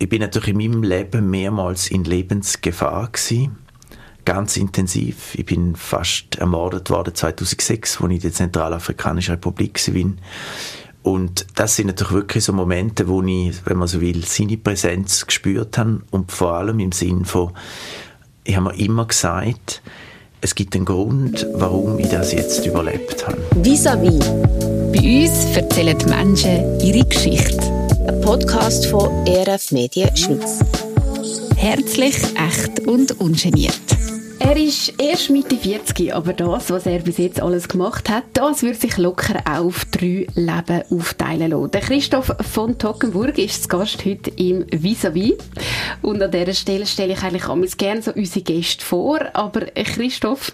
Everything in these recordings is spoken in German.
ich bin natürlich in meinem Leben mehrmals in Lebensgefahr gewesen. Ganz intensiv. Ich bin fast ermordet worden 2006, als ich in der Zentralafrikanischen Republik war. Und das sind natürlich wirklich so Momente, wo ich, wenn man so will, seine Präsenz gespürt habe und vor allem im Sinn von, ich habe mir immer gesagt, es gibt einen Grund, warum ich das jetzt überlebt habe. Vis-à-vis. Bei uns erzählen die Menschen ihre Geschichte. Ein Podcast von ERF Medien Schweiz. Herzlich, echt und ungeniert. Er ist erst Mitte 40, aber das, was er bis jetzt alles gemacht hat, das wird sich locker auf drei Leben aufteilen lassen. Der Christoph von Tockenburg ist zu Gast heute im Vis-a-vis. Und an dieser Stelle stelle ich eigentlich gerne so unsere Gäste vor. Aber äh, Christoph,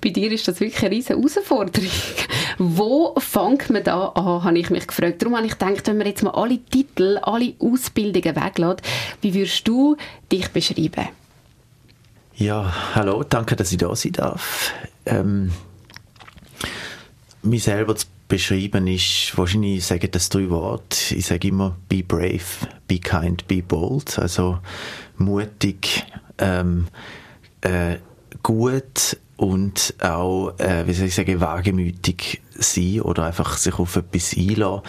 bei dir ist das wirklich eine riesige Herausforderung. Wo fängt man da an, habe ich mich gefragt. Darum habe ich gedacht, wenn man jetzt mal alle Titel, alle Ausbildungen weglässt, wie würdest du dich beschreiben? Ja, hallo, danke, dass ich da sein darf. Ähm, mich selber zu beschreiben ist, wahrscheinlich sage das drei Worte. Ich sage immer, be brave, be kind, be bold. Also mutig, ähm, äh, gut und auch, äh, wie soll ich sagen, wagemütig sein oder einfach sich auf etwas einlassen.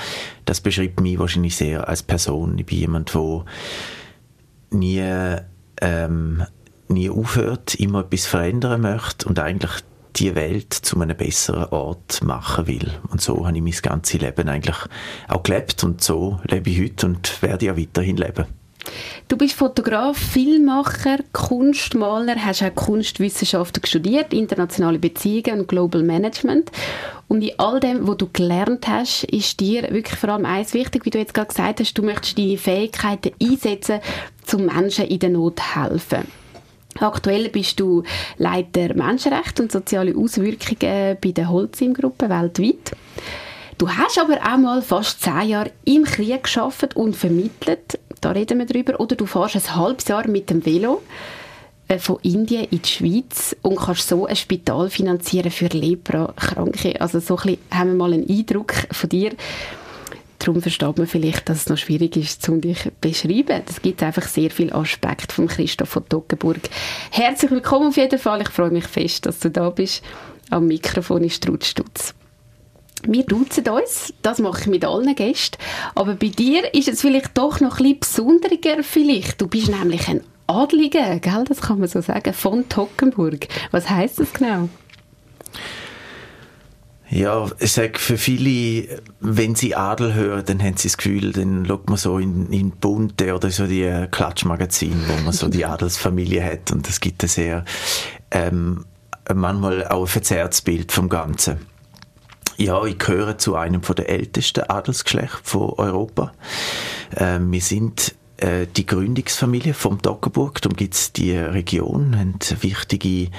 Das beschreibt mich wahrscheinlich sehr als Person. Ich bin jemand, der nie ähm, nie aufhört, immer etwas verändern möchte und eigentlich die Welt zu einem besseren Ort machen will. Und so habe ich mein ganzes Leben eigentlich auch gelebt und so lebe ich heute und werde ja weiterhin leben. Du bist Fotograf, Filmmacher, Kunstmaler, hast auch Kunstwissenschaften studiert, internationale Beziehungen und Global Management. Und in all dem, was du gelernt hast, ist dir wirklich vor allem eins wichtig, wie du jetzt gerade gesagt hast, du möchtest deine Fähigkeiten einsetzen, zum Menschen in der Not helfen. Aktuell bist du Leiter Menschenrechte und soziale Auswirkungen bei der Holcim-Gruppe weltweit. Du hast aber auch mal fast zehn Jahre im Krieg geschafft und vermittelt. Da reden wir drüber. Oder du fährst ein halbes Jahr mit dem Velo äh, von Indien in die Schweiz und kannst so ein Spital finanzieren für Lepra-Kranke. Also so ein bisschen haben wir mal einen Eindruck von dir. Darum versteht man vielleicht, dass es noch schwierig ist, um dich zu beschreiben. Es gibt einfach sehr viele Aspekte von Christoph von Toggenburg. Herzlich willkommen auf jeden Fall. Ich freue mich fest, dass du da bist. Am Mikrofon ist Trutstutz. Wir duzen uns, das mache ich mit allen Gästen. Aber bei dir ist es vielleicht doch noch ein bisschen besonderer vielleicht. Du bist nämlich ein Adliger, gell? das kann man so sagen, von Toggenburg. Was heißt das genau? Ja, ich sage für viele, wenn sie Adel hören, dann haben sie das Gefühl, dann schaut man so in, in Bunte oder so die äh, Klatschmagazine, wo man so die Adelsfamilie hat und es gibt ein sehr, ähm, manchmal auch ein verzerrtes Bild vom Ganzen. Ja, ich gehöre zu einem von der ältesten Adelsgeschlecht von Europa. Ähm, wir sind äh, die Gründungsfamilie vom Toggenburg. Darum gibt es die Region, haben wichtige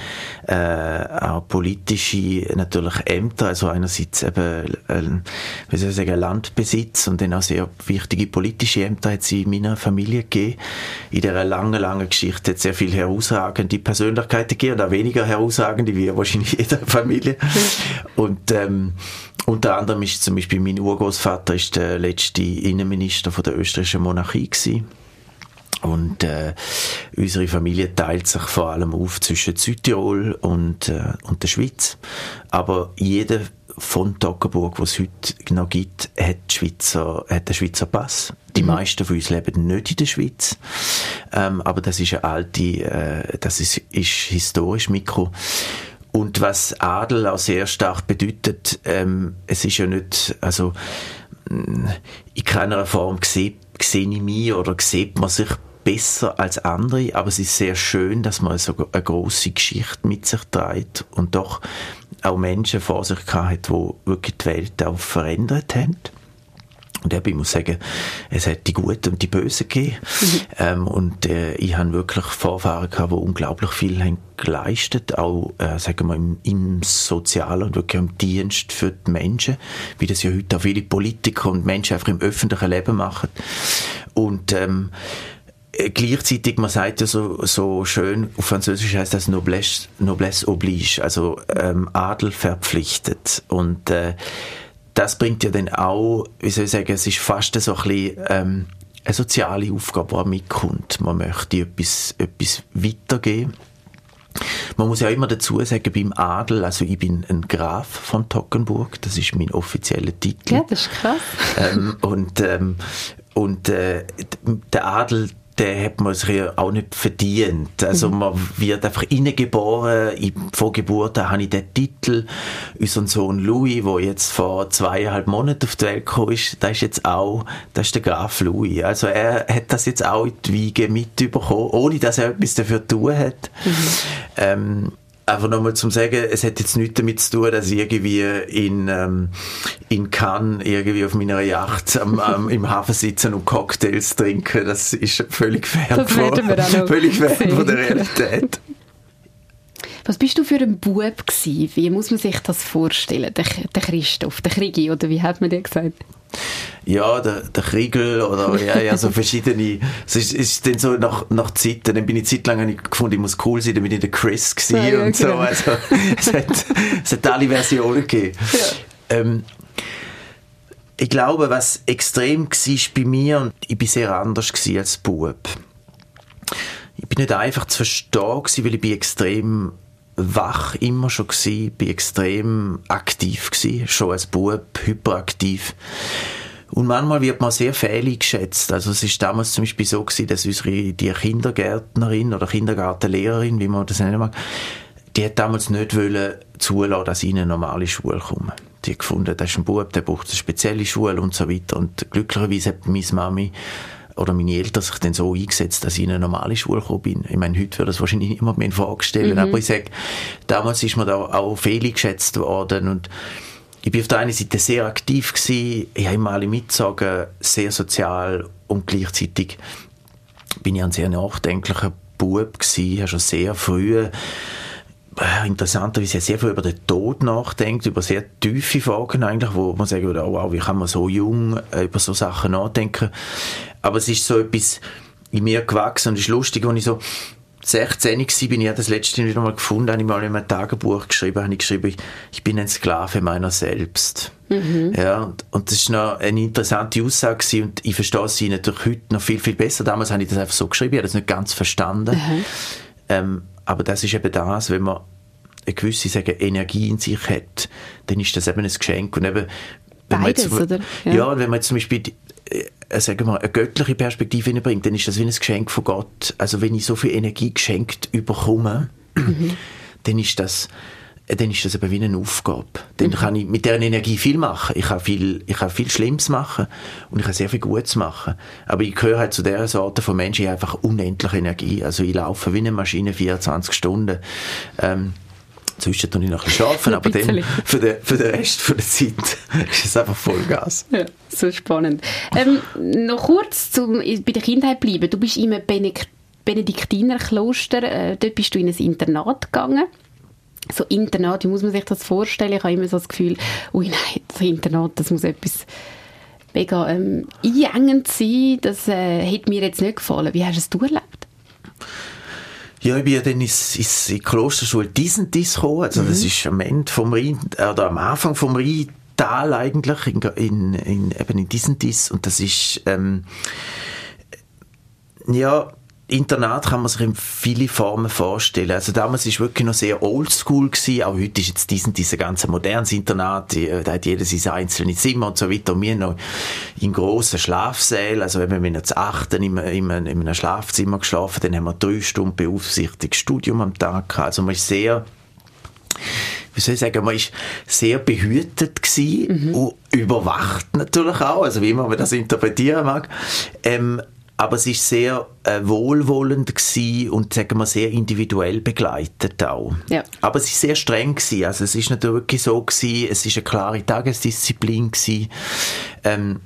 äh, auch politische natürlich Ämter, also einerseits eben äh, wie soll ich sagen, Landbesitz und dann auch sehr wichtige politische Ämter hat sie in meiner Familie gegeben. In dieser langen, langen Geschichte hat es sehr viele herausragende Persönlichkeiten gegeben und auch weniger herausragende, wie wahrscheinlich jeder Familie. und ähm, unter anderem ist zum Beispiel mein Urgroßvater ist der letzte Innenminister von der österreichischen Monarchie gewesen. Und äh, unsere Familie teilt sich vor allem auf zwischen Südtirol und, äh, und der Schweiz. Aber jeder von Toggenburg, was es heute noch gibt, hat, Schweizer, hat einen Schweizer Pass. Die mhm. meisten von uns leben nicht in der Schweiz. Ähm, aber das ist eine alte, äh, das ist, ist historisch Mikro. Und was Adel auch sehr stark bedeutet, ähm, es ist ja nicht, also mm, in keiner Form sehe, sehe ich mich oder sieht man sich besser als andere, aber es ist sehr schön, dass man so eine große Geschichte mit sich trägt und doch auch Menschen vor sich hat, die wirklich die Welt auch verändert haben. Und ich muss sagen, es hat die Guten und die Bösen gegeben. Mhm. Ähm, und äh, ich habe wirklich Vorfahren gehabt, die unglaublich viel haben geleistet, auch äh, sagen wir, im, im Sozialen und wirklich im Dienst für die Menschen, wie das ja heute auch viele Politiker und Menschen einfach im öffentlichen Leben machen. Und ähm, äh, gleichzeitig, man sagt ja so, so schön, auf Französisch heißt das Noblesse, Noblesse oblige, also ähm, Adel verpflichtet. Und äh, das bringt ja dann auch, wie soll ich sagen, es ist fast so ein bisschen, ähm, eine soziale Aufgabe, die mitkommt. Man möchte etwas, etwas weitergeben. Man muss ja immer dazu sagen, beim Adel, also ich bin ein Graf von Tockenburg, das ist mein offizieller Titel. Ja, das ist krass. Ähm, und ähm, und äh, der Adel, der hat man sich ja auch nicht verdient. Also mhm. man wird einfach reingeboren. Ich, vor Geburt habe ich den Titel. Unser Sohn Louis, der jetzt vor zweieinhalb Monaten auf die Welt gekommen ist, der ist jetzt auch, das ist der Graf Louis. Also er hat das jetzt auch in die Wiege mitbekommen, ohne dass er etwas dafür tun hat. Mhm. Ähm, einfach nochmal zum sagen, es hat jetzt nichts damit zu tun, dass ich irgendwie in, ähm, in Cannes irgendwie auf meiner Yacht am, am, im Hafen sitzen und Cocktails trinken. Das ist völlig fern, von, völlig fern von der Realität. Was bist du für ein Bub gewesen? Wie muss man sich das vorstellen? Der, der Christoph, der Krigi, oder wie hat man dir gesagt? Ja, der, der Kriegel oder ja, ja, so verschiedene. Es ist, ist dann so nach, nach Zeiten, dann bin ich Zeit lang gefunden, ich muss cool sein, dann bin ich der Chris gewesen ja, ja, und so. Genau. Also, es hat, es hat alle Versionen gegeben. Ja. Ähm, ich glaube, was extrem war bei mir, und ich war sehr anders als Bub. Ich bin nicht einfach zu verstehen weil ich bin extrem wach immer schon gsi, bin extrem aktiv gsi, schon als Bub, hyperaktiv. Und manchmal wird man sehr fehlig geschätzt. Also es ist damals zum Beispiel so gewesen, dass unsere, die Kindergärtnerin oder Kindergartenlehrerin, wie man das nennen mag, die hat damals nicht wollen zulassen, dass ich in eine normale Schule komme. Die hat gefunden, das ist ein Bub, der braucht eine spezielle Schule und so weiter. Und glücklicherweise hat meine Mami oder meine Eltern sich dann so eingesetzt, dass ich in eine normale Schule gekommen bin. Ich meine, heute würde das wahrscheinlich niemand mehr in Frage stellen, mhm. aber ich sage, damals ist mir da auch fehlgeschätzt worden und ich bin auf der einen Seite sehr aktiv gewesen, ich habe immer alle mitgezogen, sehr sozial und gleichzeitig bin ich ein sehr nachdenklicher Bub gewesen, ich habe schon sehr früh interessanterweise sehr viel über den Tod nachdenkt, über sehr tiefe Fragen eigentlich, wo man würde, oh wow, wie kann man so jung äh, über so Sachen nachdenken. Aber es ist so etwas in mir gewachsen und es ist lustig, als ich so 16 war, bin ich das letzte wieder mal gefunden, habe ich mal in meinem Tagebuch geschrieben, habe ich geschrieben, ich bin ein Sklave meiner selbst. Mhm. Ja, und, und, das ist noch eine interessante Aussage gewesen, und ich verstehe sie natürlich heute noch viel, viel besser. Damals habe ich das einfach so geschrieben, ich habe das nicht ganz verstanden. Mhm. Ähm, aber das ist eben das, wenn man eine gewisse sagen, Energie in sich hat, dann ist das eben ein Geschenk. Und eben, wenn Beides, man jetzt, oder? Ja. ja, wenn man jetzt zum Beispiel äh, sagen wir, eine göttliche Perspektive hineinbringt, dann ist das wie ein Geschenk von Gott. Also wenn ich so viel Energie geschenkt überkomme, mhm. dann ist das äh, dann ist das eben wie eine Aufgabe. Dann mhm. kann ich mit dieser Energie viel machen. Ich kann viel, ich kann viel Schlimmes machen und ich kann sehr viel Gutes machen. Aber ich gehöre halt zu der Sorte von Menschen, die einfach unendliche Energie. Also ich laufe wie eine Maschine 24 Stunden. Ähm, Zwischen tue ich noch ein bisschen schlafen, aber dann für den, für den Rest der Zeit ist es einfach Vollgas. Ja, so spannend. Ähm, noch kurz zum, bei der Kindheit bleiben. Du bist in einem Benediktinerkloster, äh, dort bist du in ein Internat gegangen so Internat, wie muss man sich das vorstellen? Ich habe immer so das Gefühl, ui nein, das Internat, das muss etwas mega ähm, einengend sein. Das äh, hätte mir jetzt nicht gefallen. Wie hast du es erlebt? Ja, ich bin ja dann ins, ins, in die Klosterschule Disentis gekommen. Also, mhm. das ist am Ende vom Rhein, oder am Anfang vom Rheintal eigentlich, in, in, in, eben in Disentis. Und das ist, ähm, ja, Internat kann man sich in viele Formen vorstellen. Also damals ist wirklich noch sehr oldschool gewesen. Auch heute ist jetzt diesen, diese ganze modernes Internat. Da hat jeder sein einzelnes Zimmer und so weiter. Und wir noch in grossen Schlafsälen. Also wenn wir zu achten in, in, in einem Schlafzimmer geschlafen, dann haben wir drei Stunden beaufsichtigtes Studium am Tag gehabt. Also man ist sehr, wie soll ich sagen, man ist sehr behütet gewesen mhm. und überwacht natürlich auch, also wie man das interpretieren mag. Ähm, aber es ist sehr äh, wohlwollend und sagen wir sehr individuell begleitet auch. Ja. Aber es ist sehr streng gewesen. Also es ist natürlich wirklich so gewesen, es ist eine klare Tagesdisziplin gewesen. Ähm,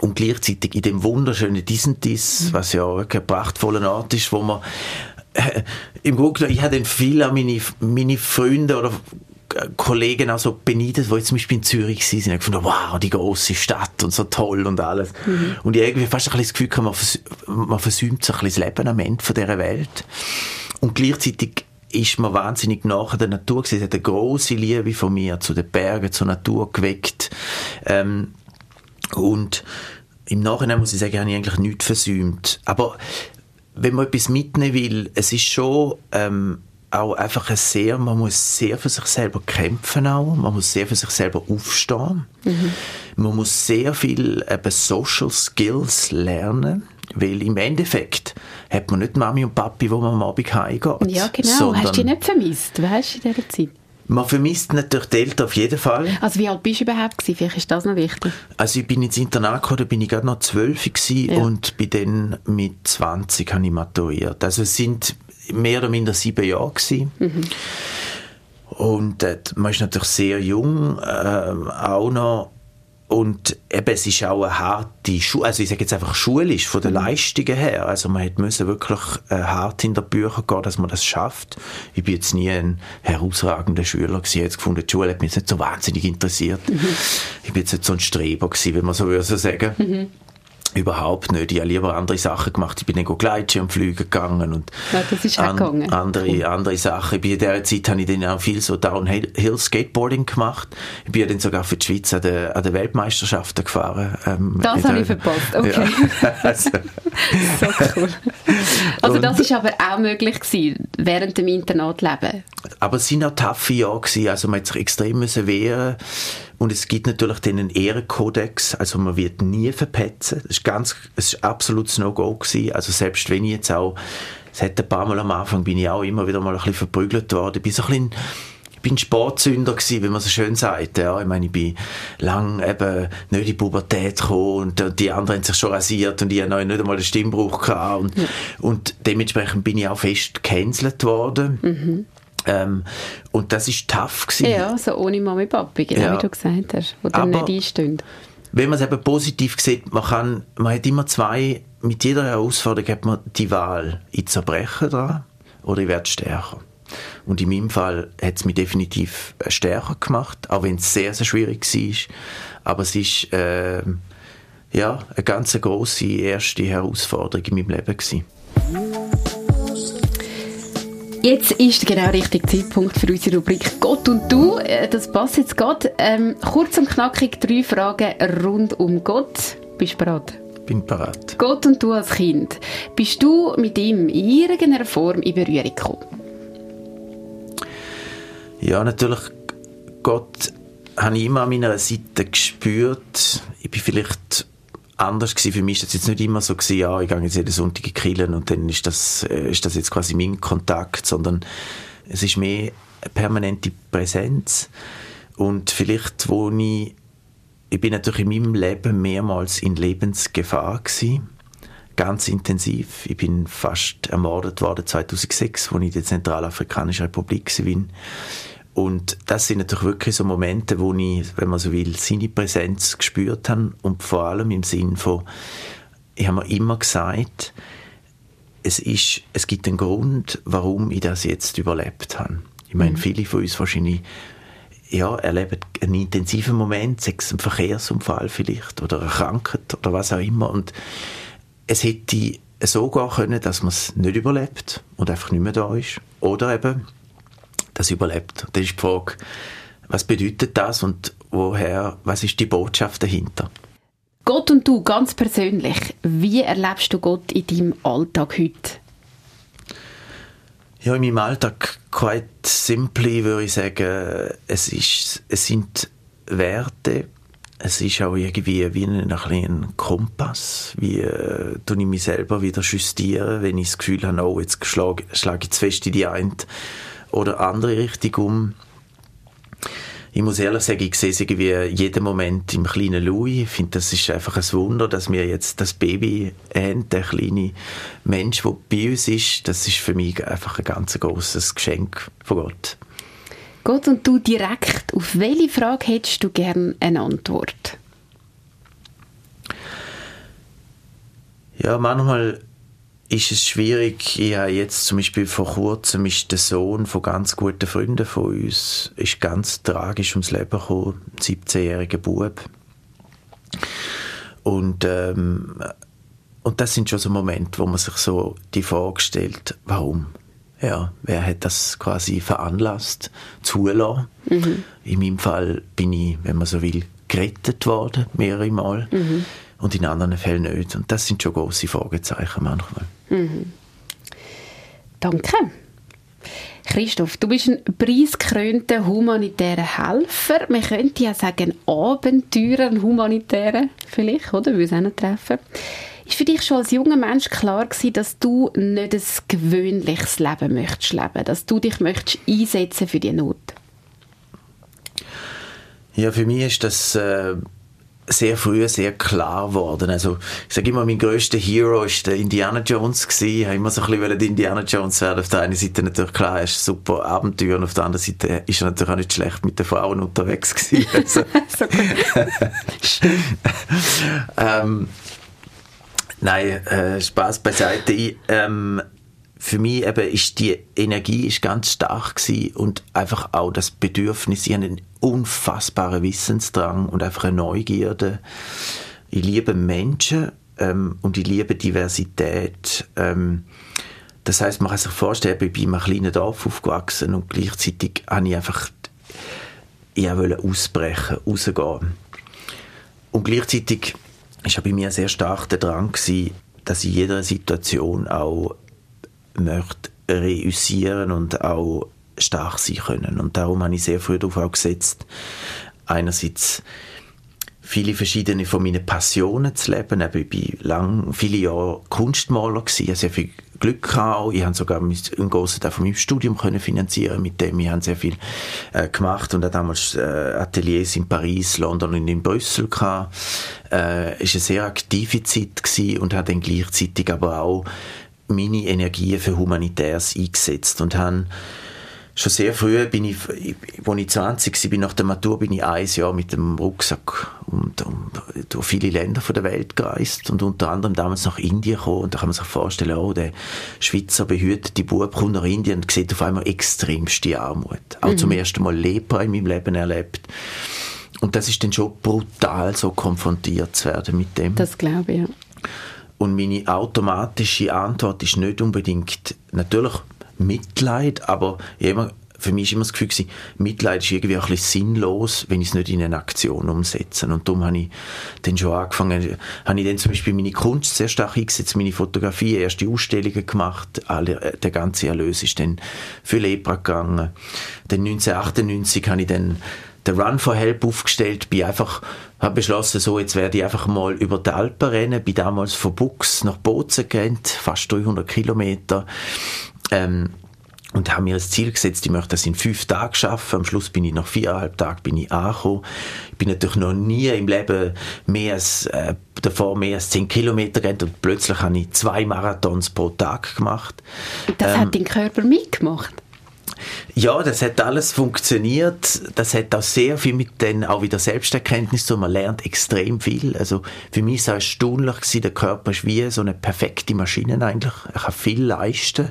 und gleichzeitig in dem wunderschönen Disentis, mhm. was ja wirklich ein prachtvoller Ort ist, wo man äh, im Grunde, ich habe viel an meine, meine Freunde oder Kollegen auch so beneidet, die jetzt zum Beispiel in Zürich sind, und gefunden, wow, die große Stadt und so toll und alles. Mhm. Und ich irgendwie fast ein bisschen das Gefühl gehabt, man, vers man versäumt so ein bisschen das Leben am Ende von dieser Welt. Und gleichzeitig ist man wahnsinnig nach der Natur gewesen. Es hat eine grosse Liebe von mir zu den Bergen, zur Natur geweckt. Ähm, und im Nachhinein muss ich sagen, habe ich eigentlich nichts versäumt. Aber wenn man etwas mitnehmen will, es ist schon ähm, auch einfach ein sehr, man muss sehr für sich selber kämpfen auch, man muss sehr für sich selber aufstehen, mhm. man muss sehr viel eben Social Skills lernen, weil im Endeffekt hat man nicht Mami und Papi, wo man am Abend heimgeht. Ja, genau. Hast du die nicht vermisst, weißt du, in dieser Zeit? Man vermisst natürlich die Eltern auf jeden Fall. Also wie alt bist du überhaupt gewesen? Vielleicht ist das noch wichtig. Also ich bin ins Internat gekommen, da bin ich gerade noch zwölf ja. und bin dann mit 20 habe ich maturiert. Also es sind mehr oder minder sieben Jahre gewesen. Mhm. Und äh, man ist natürlich sehr jung, äh, auch noch und eben, es ist auch eine harte Schule, also ich sage jetzt einfach schulisch, von den mhm. Leistungen her. Also man hat müssen wirklich äh, hart in der Bücher gehen, dass man das schafft. Ich bin jetzt nie ein herausragender Schüler gewesen. Ich jetzt gefunden, die Schule hat mich nicht so wahnsinnig interessiert. Mhm. Ich bin jetzt nicht so ein Streber gewesen, wenn man so würde sagen. Mhm. Überhaupt nicht. Ich habe lieber andere Sachen gemacht. Ich bin dann Gleitschirm fliegen gegangen und ja, das ist an, gegangen. andere, andere Sachen. in dieser Zeit habe ich dann auch viel so Downhill Skateboarding gemacht. Ich bin dann sogar für die Schweiz an den, an Weltmeisterschaften gefahren. Ähm, das habe ich verpasst, okay. Ja. also. so cool. Also und, das ist aber auch möglich gewesen, während dem Internatleben? Aber es waren auch taffe Jahre gewesen. Also man hat sich extrem müssen wehren und es gibt natürlich den Ehrenkodex, also man wird nie verpetzen. Das ist ganz, es ist absolutes No-Go gewesen. Also selbst wenn ich jetzt auch, es hat ein paar Mal am Anfang, bin ich auch immer wieder mal ein bisschen verprügelt worden. Ich bin so ein bisschen, ich bin Sportsünder gewesen, wie man so schön sagt. Ja, ich meine, ich bin lang eben nicht in die Pubertät gekommen und die anderen haben sich schon rasiert und ich habe noch nicht einmal einen Stimmbruch gehabt. Und, ja. und dementsprechend bin ich auch fest gecancelt worden. Mhm. Ähm, und das war tough. Gewesen. Ja, so ohne Mami Papi, genau ja. wie du gesagt hast, wo dann nicht einstehen. Wenn man es eben positiv sieht, man, kann, man hat immer zwei, mit jeder Herausforderung hat man die Wahl, ich zerbreche dran oder ich werde stärker. Und in meinem Fall hat es mich definitiv äh, stärker gemacht, auch wenn es sehr, sehr schwierig war. Aber es ist äh, ja, eine ganz grosse erste Herausforderung in meinem Leben gewesen. Jetzt ist genau der richtige Zeitpunkt für unsere Rubrik Gott und du. Äh, das passt jetzt gerade. Ähm, kurz und knackig drei Fragen rund um Gott. Bist du bereit? Bin bereit. Gott und du als Kind. Bist du mit ihm in irgendeiner Form in Berührung gekommen? Ja, natürlich. Gott habe ich immer an meiner Seite gespürt. Ich bin vielleicht anders gewesen. Für mich ist das jetzt nicht immer so gewesen, ja, ich gehe jetzt jeden Sonntag in Killen und dann ist das, äh, ist das jetzt quasi mein Kontakt, sondern es ist mehr eine permanente Präsenz und vielleicht, wo ich, ich bin natürlich in meinem Leben mehrmals in Lebensgefahr gewesen, ganz intensiv. Ich bin fast ermordet worden 2006, als ich in der Zentralafrikanischen Republik war. Und das sind natürlich wirklich so Momente, wo ich, wenn man so will, seine Präsenz gespürt habe und vor allem im Sinn von, ich habe mir immer gesagt, es, ist, es gibt einen Grund, warum ich das jetzt überlebt habe. Ich meine, mhm. viele von uns wahrscheinlich ja, erleben einen intensiven Moment, sei es ein Verkehrsunfall vielleicht oder eine Krankheit oder was auch immer. Und es hätte so gehen können, dass man es nicht überlebt und einfach nicht mehr da ist. Oder eben, das überlebt. Das ist die Frage, was bedeutet das und woher, was ist die Botschaft dahinter? Gott und du ganz persönlich, wie erlebst du Gott in deinem Alltag heute? Ja, in meinem Alltag quite simply würde ich sagen, es, ist, es sind Werte, es ist auch irgendwie wie ein, ein Kompass, wie äh, ich mich selber wieder justieren, wenn ich das Gefühl habe, oh, jetzt schlage, schlage ich zu fest in die eine oder andere Richtung um. Ich muss ehrlich sagen, ich sehe es irgendwie jeden Moment im kleinen Louis. Ich finde, das ist einfach ein Wunder, dass wir jetzt das Baby haben, der kleine Mensch, der bei uns ist. Das ist für mich einfach ein ganz großes Geschenk von Gott. Gott und du direkt, auf welche Frage hättest du gerne eine Antwort? Ja, manchmal ist es schwierig. Ich habe jetzt zum Beispiel vor kurzem ist der Sohn von ganz guten Freunden von uns ist ganz tragisch ums Leben gekommen, ein 17-jähriger Bub. Und, ähm, und das sind schon so Momente, wo man sich so die Frage stellt, warum? Ja, wer hat das quasi veranlasst, zulassen? Mhm. In meinem Fall bin ich, wenn man so will, gerettet worden, mehrere Mal. Mhm. Und in anderen Fällen nicht. Und das sind schon große Fragezeichen manchmal. Mhm. Danke. Christoph, du bist ein preisgekrönter humanitärer Helfer. Man könnte ja sagen, Abenteurer, ein humanitärer vielleicht, oder? Würde es auch noch treffen. Ist für dich schon als junger Mensch klar gewesen, dass du nicht ein gewöhnliches Leben möchtest leben, dass du dich möchtest einsetzen für die Not? Ja, für mich ist das äh, sehr früh sehr klar geworden. Also, ich sage immer, mein größter Hero ist der Indiana Jones gewesen. Ich habe immer so ein bisschen Indiana Jones werden. Auf der einen Seite natürlich klar, er ist super Abenteuer und auf der anderen Seite ist er natürlich auch nicht schlecht mit den Frauen unterwegs gewesen. Also, ähm, nein, äh, Spaß beiseite. Ich, ähm, für mich eben ist die Energie ist ganz stark gewesen und einfach auch das Bedürfnis, ich habe einen unfassbaren Wissensdrang und einfach eine Neugierde. Ich liebe Menschen ähm, und ich liebe Diversität. Ähm, das heißt, man kann sich vorstellen, ich bin in einem kleinen Dorf aufgewachsen und gleichzeitig habe ich einfach ich wollte ausbrechen, rausgehen. Und gleichzeitig war bei mir sehr stark der Drang gewesen, dass ich in jeder Situation auch möchte reüssieren und auch stark sein können. Und darum habe ich sehr früh darauf auch gesetzt, einerseits viele verschiedene von meinen Passionen zu leben. Ich war lang, viele Jahre Kunstmaler gewesen, sehr viel Glück gehabt. Ich habe sogar einen grossen Teil von meinem Studium können finanzieren mit dem. Ich habe sehr viel äh, gemacht und habe damals äh, Ateliers in Paris, London und in Brüssel gehabt. Äh, ist eine sehr aktive Zeit gewesen und habe dann gleichzeitig aber auch meine Energie für Humanitäres eingesetzt und habe schon sehr früh bin ich, als ich 20 war, bin nach der Matur, bin ich ein Jahr mit dem Rucksack und, und durch viele Länder der Welt gereist und unter anderem damals nach Indien gekommen und da kann man sich vorstellen, oh, der Schweizer behütete Bub kommt nach Indien und sieht auf einmal extremste Armut. Auch mhm. zum ersten Mal Lepra in meinem Leben erlebt. Und das ist dann schon brutal, so konfrontiert zu werden mit dem. Das glaube ich, ja. Und meine automatische Antwort ist nicht unbedingt, natürlich Mitleid, aber immer, für mich war immer das Gefühl, gewesen, Mitleid ist irgendwie auch ein bisschen sinnlos, wenn ich es nicht in eine Aktion umsetze. Und darum habe ich dann schon angefangen, habe ich dann zum Beispiel meine Kunst sehr stark eingesetzt, meine Fotografie, erste Ausstellungen gemacht, alle, äh, der ganze Erlös ist dann für Lepra gegangen. Dann 1998 habe ich dann den Run for Help aufgestellt, bin einfach, habe beschlossen, so, jetzt werde ich einfach mal über die Alpen rennen, bin damals von Bux nach Bozen gerannt, fast 300 Kilometer, ähm, und habe mir das Ziel gesetzt, ich möchte das in fünf Tagen schaffen. Am Schluss bin ich nach viereinhalb Tagen bin ich angekommen. Ich bin natürlich noch nie im Leben mehr als, äh, davor mehr als zehn Kilometer gerannt und plötzlich habe ich zwei Marathons pro Tag gemacht. Das ähm, hat dein Körper mitgemacht? Ja, das hat alles funktioniert. Das hat auch sehr viel mit den, auch wieder Selbsterkenntnis zu Man lernt extrem viel. Also für mich war es erstaunlich gewesen, der Körper ist wie so eine perfekte Maschine eigentlich. Er kann viel leisten.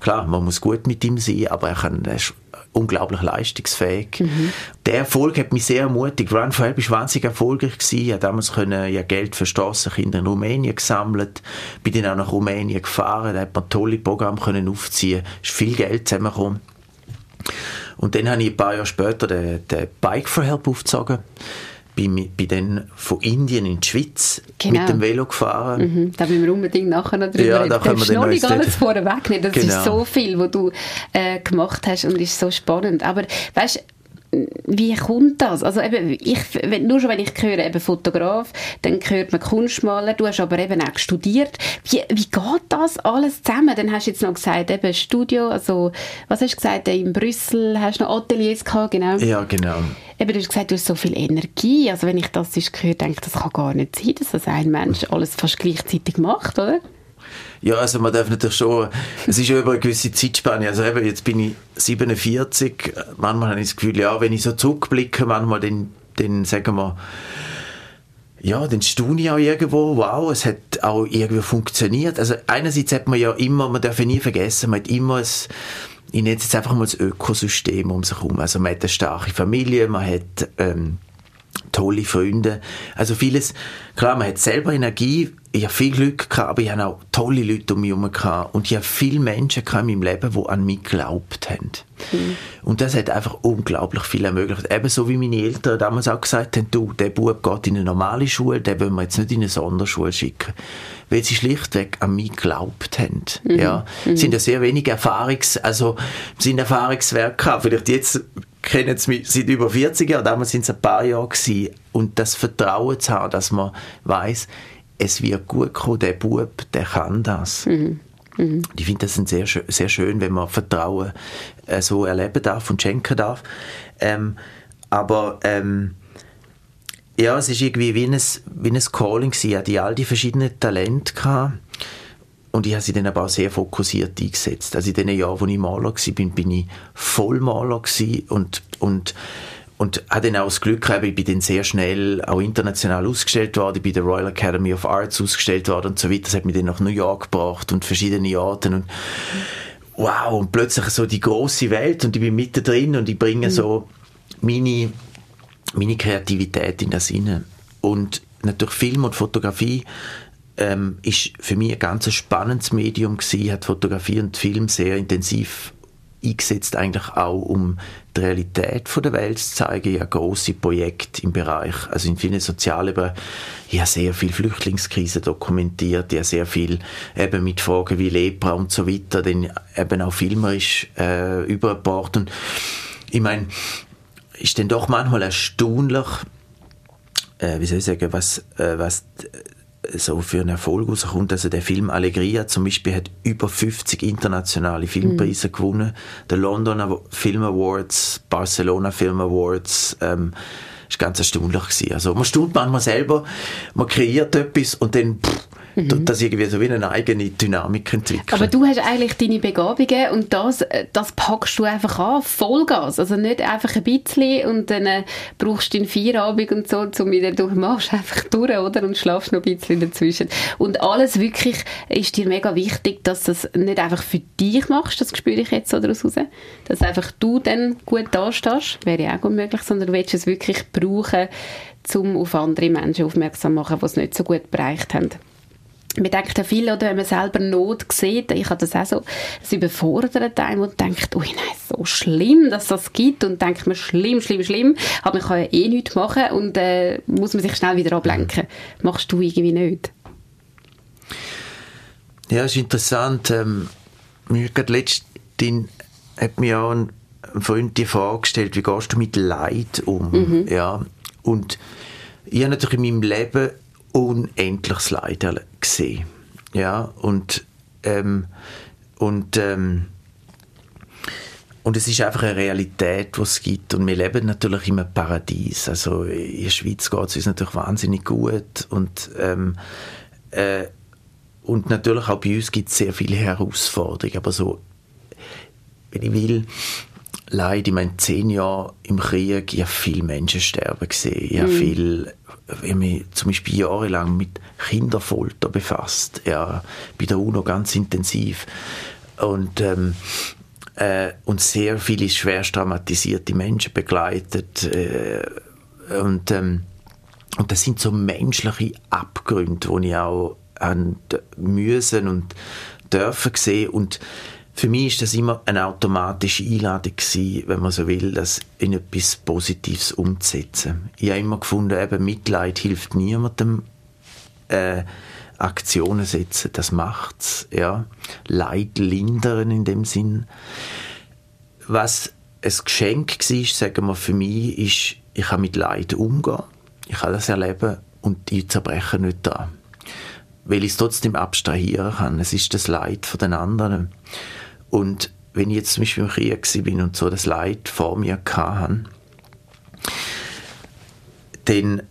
Klar, man muss gut mit ihm sein, aber er, kann, er ist unglaublich leistungsfähig. Mhm. Der Erfolg hat mich sehr ermutigt. Run for Help war wahnsinnig erfolgreich gewesen. Ich habe damals können, ja, Geld für Strassenkinder in Rumänien gesammelt. Bin dann auch nach Rumänien gefahren. Da hat man tolle Programme können aufziehen. Es ist viel Geld zusammengekommen. Und dann habe ich ein paar Jahre später den, den Bike for Help aufgezogen. Bin, bin dann von Indien in die Schweiz genau. mit dem Velo gefahren. Mhm, da wollen wir unbedingt nachher noch drüber ja, reden. Da können wir noch nicht alles vorher wegnehmen. Das genau. ist so viel, was du äh, gemacht hast und ist so spannend. Aber weißt wie kommt das? Also eben, ich, wenn, nur schon wenn ich höre, eben Fotograf, dann hört man Kunstmaler, du hast aber eben auch studiert. Wie, wie geht das alles zusammen? Dann hast du jetzt noch gesagt, eben Studio, also was hast du gesagt, in Brüssel hast du noch Ateliers gehabt, genau? Ja, genau. Eben, du hast gesagt, du hast so viel Energie. Also wenn ich das höre, denke ich, das kann gar nicht sein, dass das ein Mensch alles fast gleichzeitig macht, oder? Ja, also man darf natürlich schon, es ist ja über eine gewisse Zeitspanne, also eben, jetzt bin ich 47, manchmal habe ich das Gefühl, ja, wenn ich so zurückblicke, manchmal dann, dann sagen wir, ja, dann staune ich auch irgendwo, wow, es hat auch irgendwie funktioniert. Also einerseits hat man ja immer, man darf nie vergessen, man hat immer ein, ich nenne es jetzt einfach mal das Ökosystem um sich herum. Also man hat eine starke Familie, man hat ähm, tolle Freunde. Also vieles, klar, man hat selber Energie, ich habe viel Glück gehabt, aber ich habe auch tolle Leute um mich herum gehabt. Und ich habe viele Menschen in meinem Leben, die an mich geglaubt haben. Mhm. Und das hat einfach unglaublich viel ermöglicht. Ebenso wie meine Eltern damals auch gesagt haben, du, der Bub geht in eine normale Schule, den wollen wir jetzt nicht in eine Sonderschule schicken. Weil sie schlichtweg an mich geglaubt haben. Mhm. Ja. Mhm. sind ja sehr wenig Erfahrungs-, also, sind Erfahrungswerte gehabt. Vielleicht jetzt kennen sie mich seit über 40 Jahren, damals sind es ein paar Jahre gewesen. Und das Vertrauen zu haben, dass man weiß, es wird gut kommen, der Bub, der kann das. Mhm. Mhm. Ich finde das sehr, sehr schön, wenn man Vertrauen äh, so erleben darf und schenken darf. Ähm, aber ähm, ja, es ist irgendwie wie ein, wie ein Calling gewesen. Ich hatte all die verschiedenen Talente gehabt. Und ich habe sie dann aber auch sehr fokussiert eingesetzt. Also in den Jahren, wo ich Maler war, bin, bin ich Vollmaler und, und und hatte dann auch das Glück, ich bin dann sehr schnell auch international ausgestellt worden, ich bin der Royal Academy of Arts ausgestellt worden und so weiter. Das hat mich dann nach New York gebracht und verschiedene Orten und wow, und plötzlich so die große Welt und ich bin mittendrin und ich bringe mhm. so meine, meine Kreativität in das Sinne. Und natürlich Film und Fotografie ähm, ist für mich ein ganz spannendes Medium gewesen, hat Fotografie und Film sehr intensiv eingesetzt eigentlich auch, um die Realität der Welt zu zeigen. Ja, große Projekte im Bereich, also in vielen. Ich habe sehr viel Flüchtlingskrise dokumentiert, habe sehr viel eben mit Fragen wie Lepra und so weiter, dann eben auch filmerisch äh, übergebracht. Und ich meine, ist dann doch manchmal erstaunlich, äh, wie soll ich sagen, was, äh, was so für einen Erfolg rauskommt. Also der Film Allegria zum Beispiel hat über 50 internationale Filmpreise mhm. gewonnen. Der London Film Awards, Barcelona Film Awards, ähm, ist ganz erstaunlich gewesen. Also man staunt manchmal selber, man kreiert etwas und dann pff, mhm. das irgendwie so wie eine eigene Dynamik entwickeln. Aber du hast eigentlich deine Begabungen und das, äh, das packst du einfach an, Vollgas. Also nicht einfach ein bisschen und dann äh, brauchst du den Feierabend und so, um wieder du machst einfach durch, oder? Und schlafst noch ein bisschen dazwischen. Und alles wirklich ist dir mega wichtig, dass du das nicht einfach für dich machst, das spüre ich jetzt so daraus raus, dass einfach du dann gut dastehst, wäre ja auch gut möglich, sondern du willst es wirklich brauchen, um auf andere Menschen aufmerksam zu machen, die es nicht so gut bereicht haben man denkt ja viel, oder, wenn man selber Not sieht, ich habe das auch so, es überfordert einem und denkt, ui, nein, so schlimm, dass das gibt und denkt man, schlimm, schlimm, schlimm, aber man kann ja eh nichts machen und äh, muss man sich schnell wieder ablenken. Machst du irgendwie nicht? Ja, es ist interessant. Ähm, mir gerade letztens hat mir auch ein Freund die Frage gestellt, wie gehst du mit Leid um? Mhm. Ja, und ich habe natürlich in meinem Leben unendliches Leid gesehen. Ja, und, ähm, und, ähm, und es ist einfach eine Realität, die es gibt. Und wir leben natürlich in einem Paradies. Also in der Schweiz geht es uns natürlich wahnsinnig gut. Und, ähm, äh, und natürlich auch bei uns gibt es sehr viele Herausforderungen. Aber so, wenn ich will, Leid, ich meine, zehn Jahre im Krieg, ich habe viele Menschen sterben gesehen. Ich habe mm. Habe mich zum Beispiel jahrelang mit Kinderfolter befasst, ja, bei der UNO ganz intensiv. Und ähm, äh, und sehr viele schwer traumatisierte Menschen begleitet äh, und ähm, und das sind so menschliche Abgründe, die ich auch an müssen und dürfen sehen. Und für mich ist das immer eine automatische Einladung gewesen, wenn man so will, das in etwas Positives umzusetzen. Ich habe immer gefunden, eben Mitleid hilft niemandem, äh, Aktionen setzen, das macht's, ja. Leid lindern in dem Sinn. Was ein Geschenk war, sagen wir für mich, ist, ich kann mit Leid umgehen, ich kann das erleben und ich zerbreche nicht da. Weil ich es trotzdem abstrahieren kann. Es ist das Leid von den anderen. Und wenn ich jetzt zum Beispiel im Krieg bin und so das Leid vor mir hatte, dann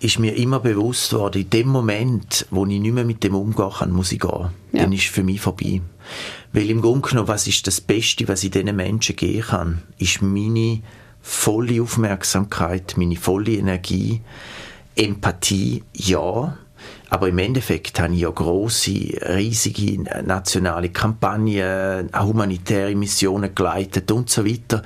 ist mir immer bewusst worden, in dem Moment, wo ich nicht mehr mit dem umgehen kann, muss ich gehen. Ja. Dann ist für mich vorbei. Weil im Grunde genommen, was ist das Beste, was ich diesen Menschen geben kann, ist meine volle Aufmerksamkeit, meine volle Energie, Empathie, ja, aber im Endeffekt habe ich ja große, riesige nationale Kampagnen, humanitäre Missionen geleitet und so weiter.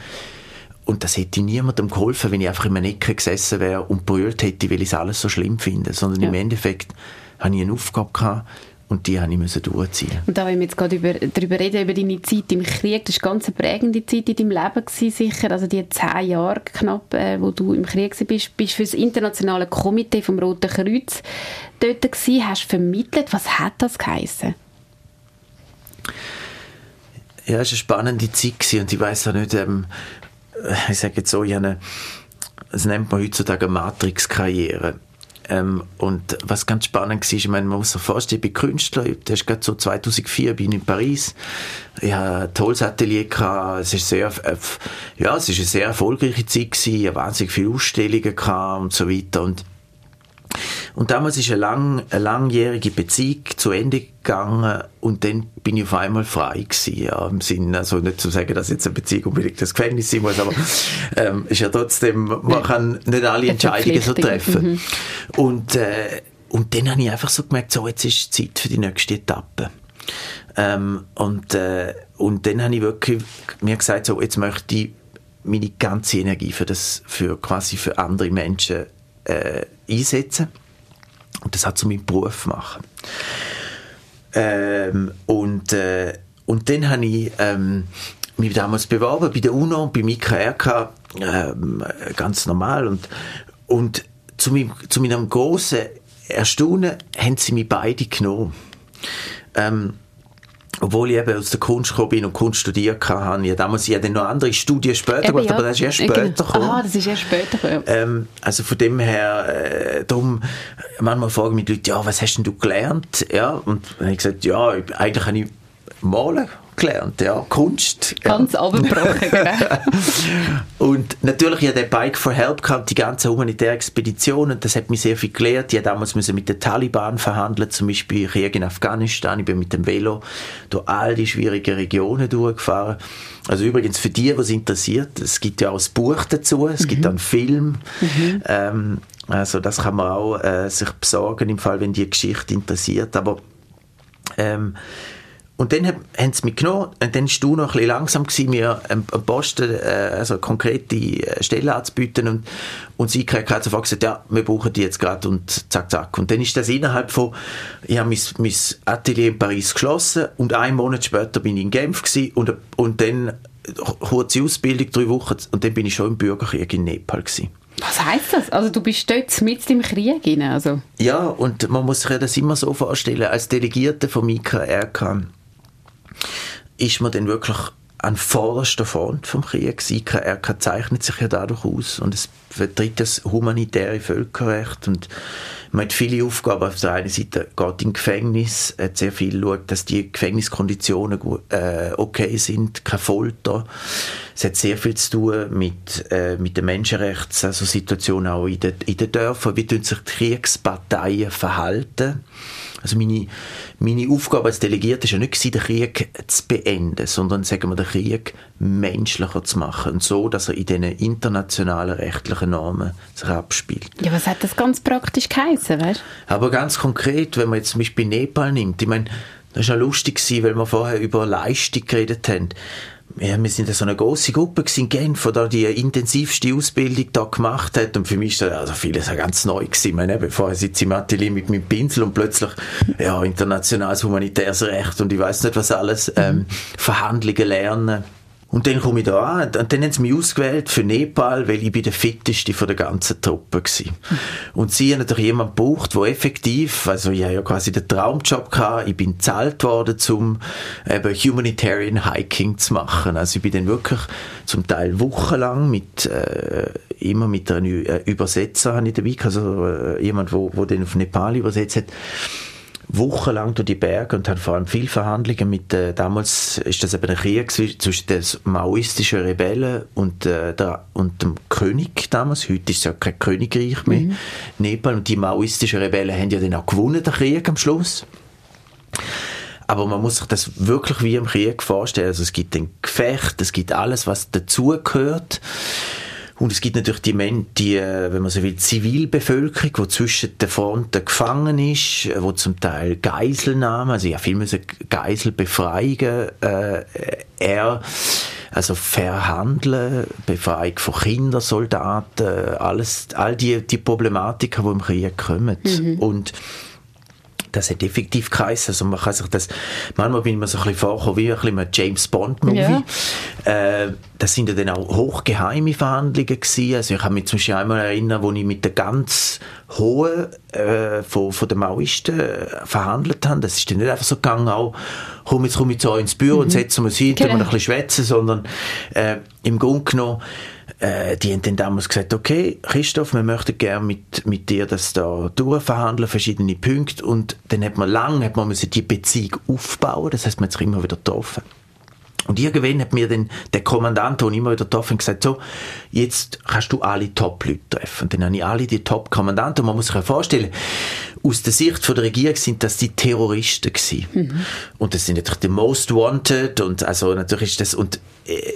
und das hätte niemandem geholfen, wenn ich einfach in einer Ecke gesessen wäre und brüllt hätte, weil ich es alles so schlimm finde. Sondern ja. im Endeffekt habe ich eine Aufgabe gehabt und die habe ich müssen durchziehen. Und da, wenn wir jetzt gerade über, darüber reden, über deine Zeit im Krieg, das war eine ganz prägende Zeit in deinem Leben gewesen, sicher. Also die zehn Jahre knapp, äh, wo du im Krieg bist, bist für das internationale Komitee vom Roten Kreuz dort gewesen, hast vermittelt. Was hat das geheißen? Ja, es war eine spannende Zeit gewesen und ich weiß auch nicht, ähm, ich sage jetzt so, ich habe eine, das nennt man heutzutage Matrix-Karriere. Ähm, und was ganz spannend war, ich meine, man muss sich vorstellen, ich bin Künstler, das ist gerade so 2004, bin in Paris, ich hatte ein tolles Atelier, es ist sehr, äh, ja, es ist eine sehr erfolgreiche Zeit gewesen, ich hatte wahnsinnig viele Ausstellungen und so weiter. Und und damals ist eine, lang, eine langjährige Beziehung zu Ende gegangen und dann bin ich auf einmal frei gewesen, ja, im Sinne, also nicht zu sagen, dass jetzt eine Beziehung unbedingt das Gefängnis sein muss, aber ähm, ist ja trotzdem, man kann nicht alle Entscheidungen so treffen. Mhm. Und, äh, und dann habe ich einfach so gemerkt, so, jetzt ist Zeit für die nächste Etappe. Ähm, und, äh, und dann habe ich wirklich mir gesagt, so, jetzt möchte ich meine ganze Energie für das, für quasi für andere Menschen äh, einsetzen und das hat zu meinem Beruf machen. Ähm, und, äh, und dann habe ich ähm, mich damals beworben bei der UNO, bei IKRK, ähm, ganz normal und, und zu meinem, zu meinem grossen Erstaunen haben sie mich beide genommen. Ähm, obwohl ich eben aus der Kunst gekommen bin und Kunst studiert habe, ja damals ja dann noch andere Studien später eben, gemacht, ja. aber das ist erst später genau. gekommen. Ah, das ist erst später gekommen. Ähm, also von dem her, äh, darum, manchmal fragen mich die Leute, ja, was hast denn du gelernt? Ja, und dann habe ich gesagt, ja, eigentlich habe ich malen gelernt, ja, Kunst. Ganz ja. abgebrochen, genau. und natürlich, ich hatte Bike for Help gehabt, die ganze humanitäre Expedition, und das hat mich sehr viel gelehrt. Ich damals müssen mit den Taliban verhandeln, zum Beispiel Krieg in Afghanistan. Ich bin mit dem Velo durch all die schwierigen Regionen durchgefahren. Also übrigens für die, was interessiert, es gibt ja auch ein Buch dazu, es mhm. gibt einen Film. Mhm. Ähm, also das kann man auch äh, sich besorgen im Fall, wenn die Geschichte interessiert. Aber ähm, und dann haben sie mich genommen und dann war du noch ein bisschen langsam, gewesen, mir am Posten äh, also konkrete äh, Stellen anzubieten und, und sie hat sofort gesagt, ja, wir brauchen die jetzt gerade und zack, zack. Und dann ist das innerhalb von, ich habe mein, mein Atelier in Paris geschlossen und einen Monat später bin ich in Genf gewesen und, und dann kurze Ausbildung, drei Wochen und dann bin ich schon im Bürgerkrieg in Nepal gewesen. Was heißt das? Also du bist dort mit im Krieg rein, also? Ja, und man muss sich das immer so vorstellen, als Delegierte von IKRK ist man dann wirklich an vorderster Front vom Krieg. Das IKRK zeichnet sich ja dadurch aus und es vertritt das humanitäre Völkerrecht und man hat viele Aufgaben. Auf der einen Seite geht in Gefängnis, hat sehr viel schaut, dass die Gefängniskonditionen äh, okay sind, keine Folter. Es hat sehr viel zu tun mit, äh, mit den Menschenrechtssituationen also auch in den, in den Dörfern. Wie sich die Kriegsparteien verhalten? Also meine, meine Aufgabe als Delegierter war ja nicht, den Krieg zu beenden, sondern sagen wir, den Krieg menschlicher zu machen und so, dass er in diesen internationalen rechtlichen Normen sich abspielt. Ja, was hat das ganz praktisch geheißen, weißt? Aber ganz konkret, wenn man jetzt zum Beispiel Nepal nimmt, ich meine, das war ja lustig, weil wir vorher über Leistung geredet haben ja, wir sind so eine große Gruppe in Genf, die die intensivste Ausbildung da gemacht hat. Und für mich das, also vieles ganz neu gewesen. Ich meine, bevor ich sitze im Atelier mit meinem Pinsel und plötzlich, ja, internationales humanitäres Recht und ich weiß nicht was alles, ähm, Verhandlungen lernen. Und dann komme ich da an und dann haben sie mich ausgewählt für Nepal, weil ich bin der fitteste von der ganzen Truppe war. Und sie haben natürlich jemanden gebraucht, der effektiv, also ich habe ja quasi den Traumjob gehabt, ich bin bezahlt worden, um eben Humanitarian Hiking zu machen. Also ich bin dann wirklich zum Teil wochenlang mit, äh, immer mit einem äh, Übersetzer habe ich dabei, also äh, jemand, wo den auf Nepal übersetzt hat, wochenlang durch die Berge und haben vor allem viele Verhandlungen mit, äh, damals ist das eben ein Krieg zwischen den maoistischen Rebellen und, äh, der, und dem König damals. Heute ist es ja kein Königreich mehr, mhm. Nepal. Und die maoistischen Rebellen haben ja dann auch gewonnen, den Krieg am Schluss. Aber man muss sich das wirklich wie im Krieg vorstellen. Also es gibt ein Gefecht, es gibt alles, was dazugehört. Und es gibt natürlich die, Men die äh, wenn man so will, Zivilbevölkerung, die zwischen den Fronten gefangen ist, äh, wo zum Teil Geiselnahmen, also ja, viel müssen Geiselbefreiungen, äh, er Also verhandeln, Befreiung von Kindersoldaten, alles, all die, die Problematiken, die im Krieg kommen. Mhm. Und das hat effektiv geheißen. Also man kann sich das, manchmal bin ich mir so ein bisschen vorgekommen wie ein, bisschen ein James Bond Movie. Ja. Äh, das sind ja dann auch hochgeheime Verhandlungen gewesen. Also ich kann mich zum Beispiel einmal erinnern, wo ich mit der ganz hohen äh, von, von den Maoisten äh, verhandelt habe. Das ist dann nicht einfach so gegangen, auch, komm jetzt, komm jetzt ins Büro mhm. und setzen wir uns hin, genau. wir ein bisschen schwätzen, sondern äh, im Grunde genommen äh, die haben dann damals gesagt, okay, Christoph, wir möchten gerne mit, mit dir das da durchverhandeln, verschiedene Punkte. Und dann hat man lange hat man die Beziehung aufbauen, das heißt, man hat sich immer wieder getroffen. Und irgendwann hat mir dann der Kommandant, der immer wieder getroffen gesagt, so, jetzt kannst du alle Top-Leute treffen. Und dann habe ich alle die Top-Kommandanten. Und man muss sich ja vorstellen, aus der Sicht von der Regierung sind das die Terroristen gewesen. Mhm. Und das sind natürlich die Most Wanted und also natürlich ist das, und, äh,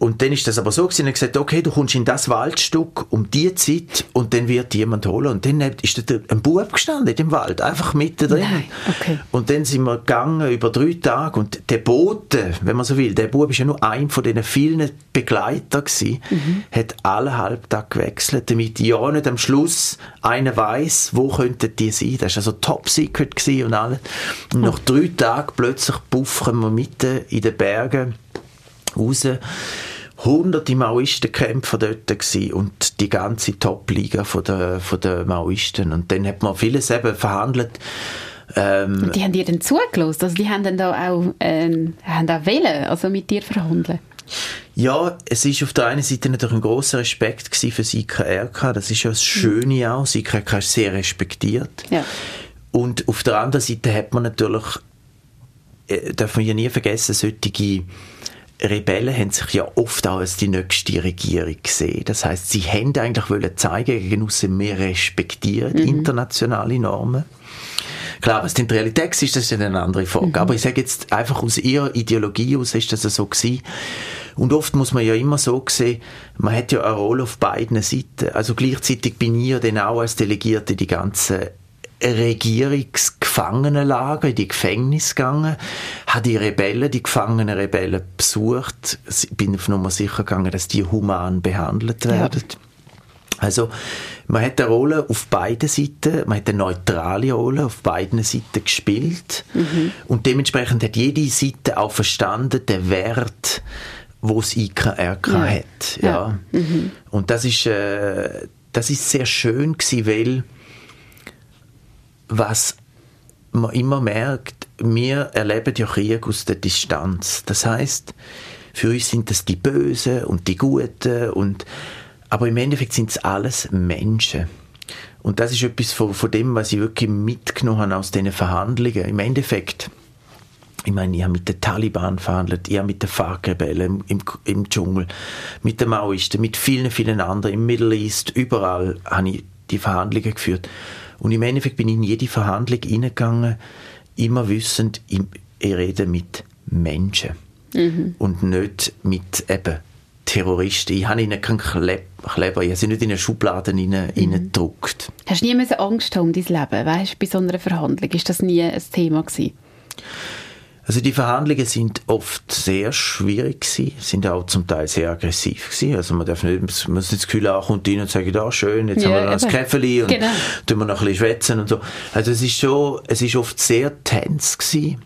und dann ist das aber so gewesen, er gesagt, okay, du kommst in das Waldstück um die Zeit und dann wird jemand holen. Und dann ist da ein Bub gestanden im Wald, einfach mitten drin. Okay. Und dann sind wir gegangen über drei Tage und der Bote, wenn man so will, der Bub ist ja nur ein von diesen vielen Begleitern gewesen, mhm. hat alle halbtag gewechselt, damit ja nicht am Schluss einer weiß, wo könnten die sein. Das war also top secret gewesen und alles. Und nach drei Tagen plötzlich buffen wir mitten in den Bergen raus hunderte Maoistenkämpfer dort gewesen und die ganze Top-Liga von der, von der Maoisten. Und dann hat man vieles eben verhandelt. Ähm, und die haben dir dann zugelassen? Also die haben dann da auch, äh, haben auch wählen, also mit dir verhandeln? Ja, es ist auf der einen Seite natürlich ein großer Respekt für das IKRK. Das ist ja das Schöne auch. Das IKRK ist sehr respektiert. Ja. Und auf der anderen Seite hat man natürlich, äh, darf man ja nie vergessen, solche Rebellen haben sich ja oft auch als die nächste Regierung gesehen. Das heißt, sie haben eigentlich wollen zeigen, gegen uns, wir respektieren mhm. internationale Normen. Klar, was die Realität ist, das ist eine andere Frage. Mhm. Aber ich sage jetzt einfach aus ihrer Ideologie aus ist das so gewesen. Und oft muss man ja immer so sehen, man hat ja eine Rolle auf beiden Seiten. Also gleichzeitig bin ich ja dann auch als Delegierte die ganze Regierungsgefangenenlager, in die Gefängnisse gegangen, habe die Rebellen, die gefangenen Rebellen besucht, bin auf Nummer sicher gegangen, dass die human behandelt werden. Ja. Also, man hat eine Rolle auf beiden Seiten, man hat eine neutrale Rolle auf beiden Seiten gespielt mhm. und dementsprechend hat jede Seite auch verstanden, den Wert, wo das IKRK ja. hat. Ja. ja. Mhm. Und das ist, äh, das ist sehr schön gewesen, weil was man immer merkt, wir erleben ja Krieg aus der Distanz. Das heißt, für uns sind das die Bösen und die Guten und aber im Endeffekt sind es alles Menschen. Und das ist etwas von, von dem, was ich wirklich mitgenommen habe aus diesen Verhandlungen. Im Endeffekt, ich meine, ich habe mit den Taliban verhandelt, ich habe mit den FARC-Rebellen im, im, Dschungel, mit den Maoisten, mit vielen, vielen anderen, im Middle East, überall habe ich die Verhandlungen geführt. Und im Endeffekt bin ich in jede Verhandlung hineingegangen, immer wissend, ich, ich rede mit Menschen mhm. und nicht mit eben Terroristen. Ich habe ihnen keinen Kleber, ich habe sie nicht in eine Schublade hineingedruckt. Mhm. Hast du nie Angst haben um dein Leben, weißt, bei so einer Verhandlung? Ist das nie ein Thema gewesen? Also die Verhandlungen sind oft sehr schwierig gewesen, sind auch zum Teil sehr aggressiv gewesen. Also man darf nicht, man muss nicht das Gefühl haben, kommt rein und sagt, da schön, jetzt ja, haben wir noch ein Käferli und genau. tun wir noch ein bisschen schwätzen und so. Also es ist schon, es ist oft sehr tense gewesen.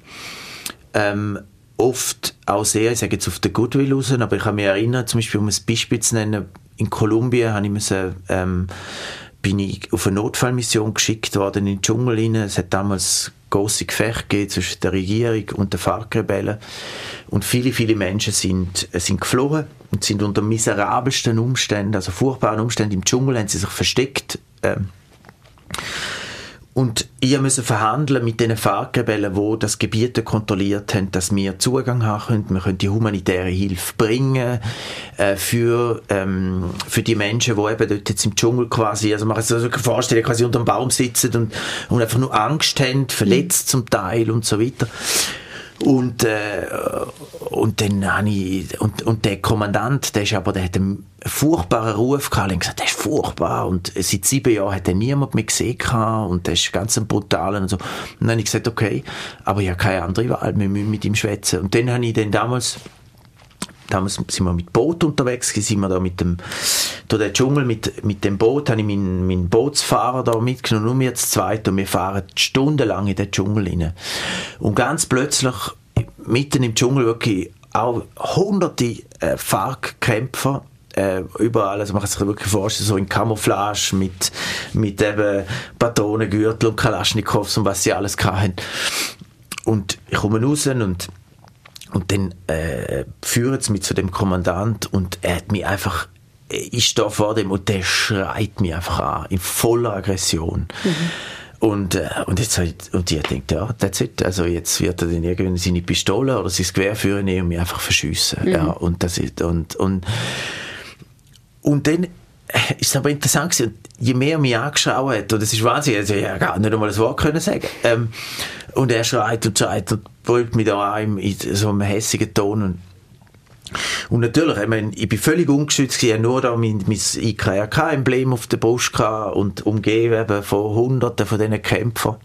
Ähm, oft auch sehr, ich sage jetzt auf der Goodwill raus, aber ich kann mich erinnern, zum Beispiel um ein Beispiel zu nennen, in Kolumbien habe ich müssen, ähm, bin ich auf eine Notfallmission geschickt worden in den Dschungel rein. Es hat damals große Gefechte zwischen der Regierung und den FARC-Rebellen. Und viele, viele Menschen sind, äh, sind geflohen und sind unter miserabelsten Umständen, also furchtbaren Umständen im Dschungel, haben sie sich versteckt. Ähm, und ich musste verhandeln mit den FARC-Rebellen, die das Gebiet kontrolliert haben, dass wir Zugang haben können. Wir können die humanitäre Hilfe bringen äh, für, ähm, für die Menschen, die eben dort jetzt im Dschungel quasi, also man kann sich also vorstellen, quasi unter einem Baum sitzen und, und einfach nur Angst haben, verletzt mhm. zum Teil und so weiter. Und, äh, und dann habe ich, und, und der Kommandant, der ist aber, der hat einen furchtbaren Ruf gehabt, und gesagt, der ist furchtbar, und seit sieben Jahren hat er niemand mehr gesehen gehabt, und der ist ganz brutal und so. Und dann habe ich gesagt, okay, aber ich habe keine andere Wahl, wir müssen mit ihm schwätzen. Und dann habe ich dann damals damals sind wir mit Boot unterwegs, sind wir da mit dem, durch den Dschungel mit, mit dem Boot, habe ich meinen, meinen Bootsfahrer da mitgenommen, nur wir zu zweit und wir fahren stundenlang in den Dschungel rein. Und ganz plötzlich, mitten im Dschungel wirklich auch hunderte äh, Fahrkämpfer äh, überall, also man kann sich wirklich vorstellen, so in Camouflage mit, mit eben Patronengürtel und Kalaschnikows und was sie alles hatten. Und ich komme raus und und dann äh, führen sie mich zu dem Kommandant und er hat mich einfach, ich stehe vor dem und der schreit mich einfach an, in voller Aggression. Mhm. Und, äh, und jetzt und die denkt, ja, that's it. Also jetzt wird er dann irgendwie seine Pistole oder sein Gewehr führen und mich einfach verschiessen. Mhm. Ja, und das ist, und, und, und dann ist es aber interessant gewesen, je mehr er mich angeschaut hat, und das ist Wahnsinn, also ich gar nicht einmal ein Wort können sagen, ähm, und er schreit und schreit und brüllt mich da an in so einem hässigen Ton und und natürlich, ich, meine, ich bin völlig ungeschützt, ich hatte nur da mein, mein IKRK-Emblem auf der Brust und umgeben von Hunderten von diesen Kämpfern.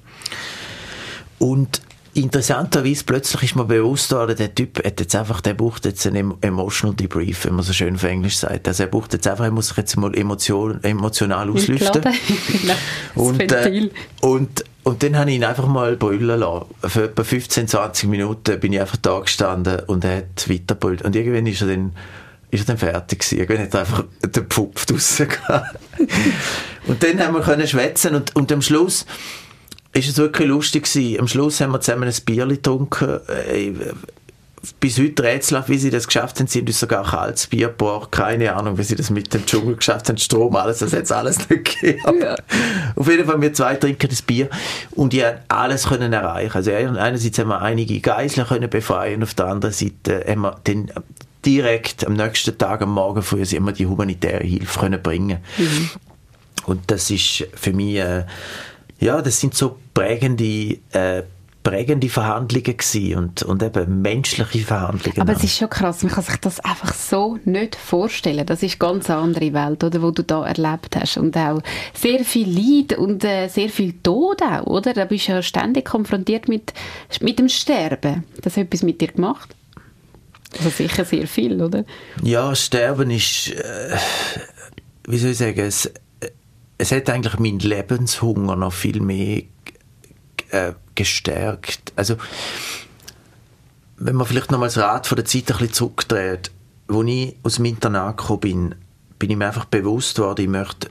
Und interessanterweise plötzlich ist mir bewusst worden, der Typ hat jetzt einfach, der braucht jetzt einen emotional debrief, wenn man so schön auf Englisch sagt. Also er braucht jetzt einfach, er muss sich jetzt mal emotion, emotional auslüften. und, äh, und, und dann habe ich ihn einfach mal brüllen lassen. Für etwa 15, 20 Minuten bin ich einfach da gestanden und er hat weiterbrüllt. Und irgendwann ist er dann, ist er dann fertig gewesen. Irgendwann hat er einfach den Pupf draussen Und dann haben wir können schwätzen und, und am Schluss, ist es wirklich lustig gewesen. Am Schluss haben wir zusammen ein Bier getrunken. Bis heute rätselhaft, wie sie das geschafft haben. Sie haben uns sogar kaltes Bier gebracht. Keine Ahnung, wie sie das mit dem Dschungel geschafft haben. Strom, alles, das hat alles nicht gegeben. Ja. Auf jeden Fall, wir zwei trinken das Bier und die haben alles können erreichen. Also einerseits haben wir einige Geiseln können befreien, auf der anderen Seite haben wir den direkt am nächsten Tag, am Morgen früh, immer die humanitäre Hilfe können bringen. Mhm. Und das ist für mich äh, ja, das sind so prägende, äh, prägende Verhandlungen gewesen und, und eben menschliche Verhandlungen. Aber auch. es ist schon krass, man kann sich das einfach so nicht vorstellen. Das ist eine ganz andere Welt, oder, wo du da erlebt hast und auch sehr viel Leid und äh, sehr viel Tod auch, oder? Da bist du ja ständig konfrontiert mit, mit dem Sterben. Das hat etwas mit dir gemacht? Also sicher sehr viel, oder? Ja, Sterben ist, äh, wie soll ich sagen, es, es hat eigentlich meinen Lebenshunger noch viel mehr äh, gestärkt. Also, wenn man vielleicht noch mal das Rad von der Zeit ein bisschen zurückdreht, als ich aus dem Internat gekommen bin, bin ich mir einfach bewusst worden, ich möchte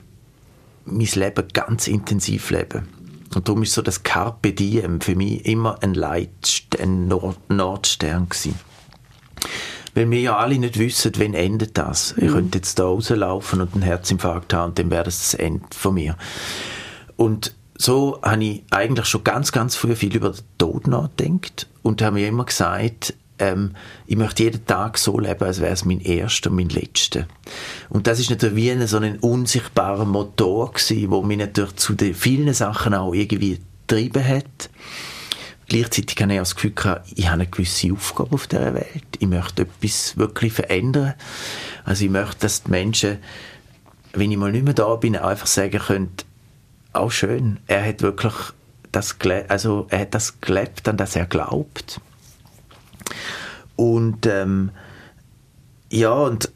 mein Leben ganz intensiv leben. Und darum ist so das Carpe Diem für mich immer ein Leit, ein Nord Nordstern gewesen. Weil wir ja alle nicht wissen, wann endet das. Mhm. Ich könnte jetzt da rauslaufen und einen Herzinfarkt haben und dann wäre das das Ende von mir. Und so habe ich eigentlich schon ganz, ganz früh viel über den Tod nachgedacht und habe mir immer gesagt, ähm, ich möchte jeden Tag so leben, als wäre es mein erster und mein letzter. Und das ist natürlich wie ein, so ein unsichtbarer Motor gewesen, wo mich natürlich zu den vielen Sachen auch irgendwie getrieben hat. Gleichzeitig habe ich auch das Gefühl gehabt, ich habe eine gewisse Aufgabe auf dieser Welt. Ich möchte etwas wirklich verändern. Also ich möchte, dass die Menschen, wenn ich mal nicht mehr da bin, einfach sagen können, auch schön, er hat wirklich das, also er hat das gelebt, an das er glaubt. Und ähm, ja, und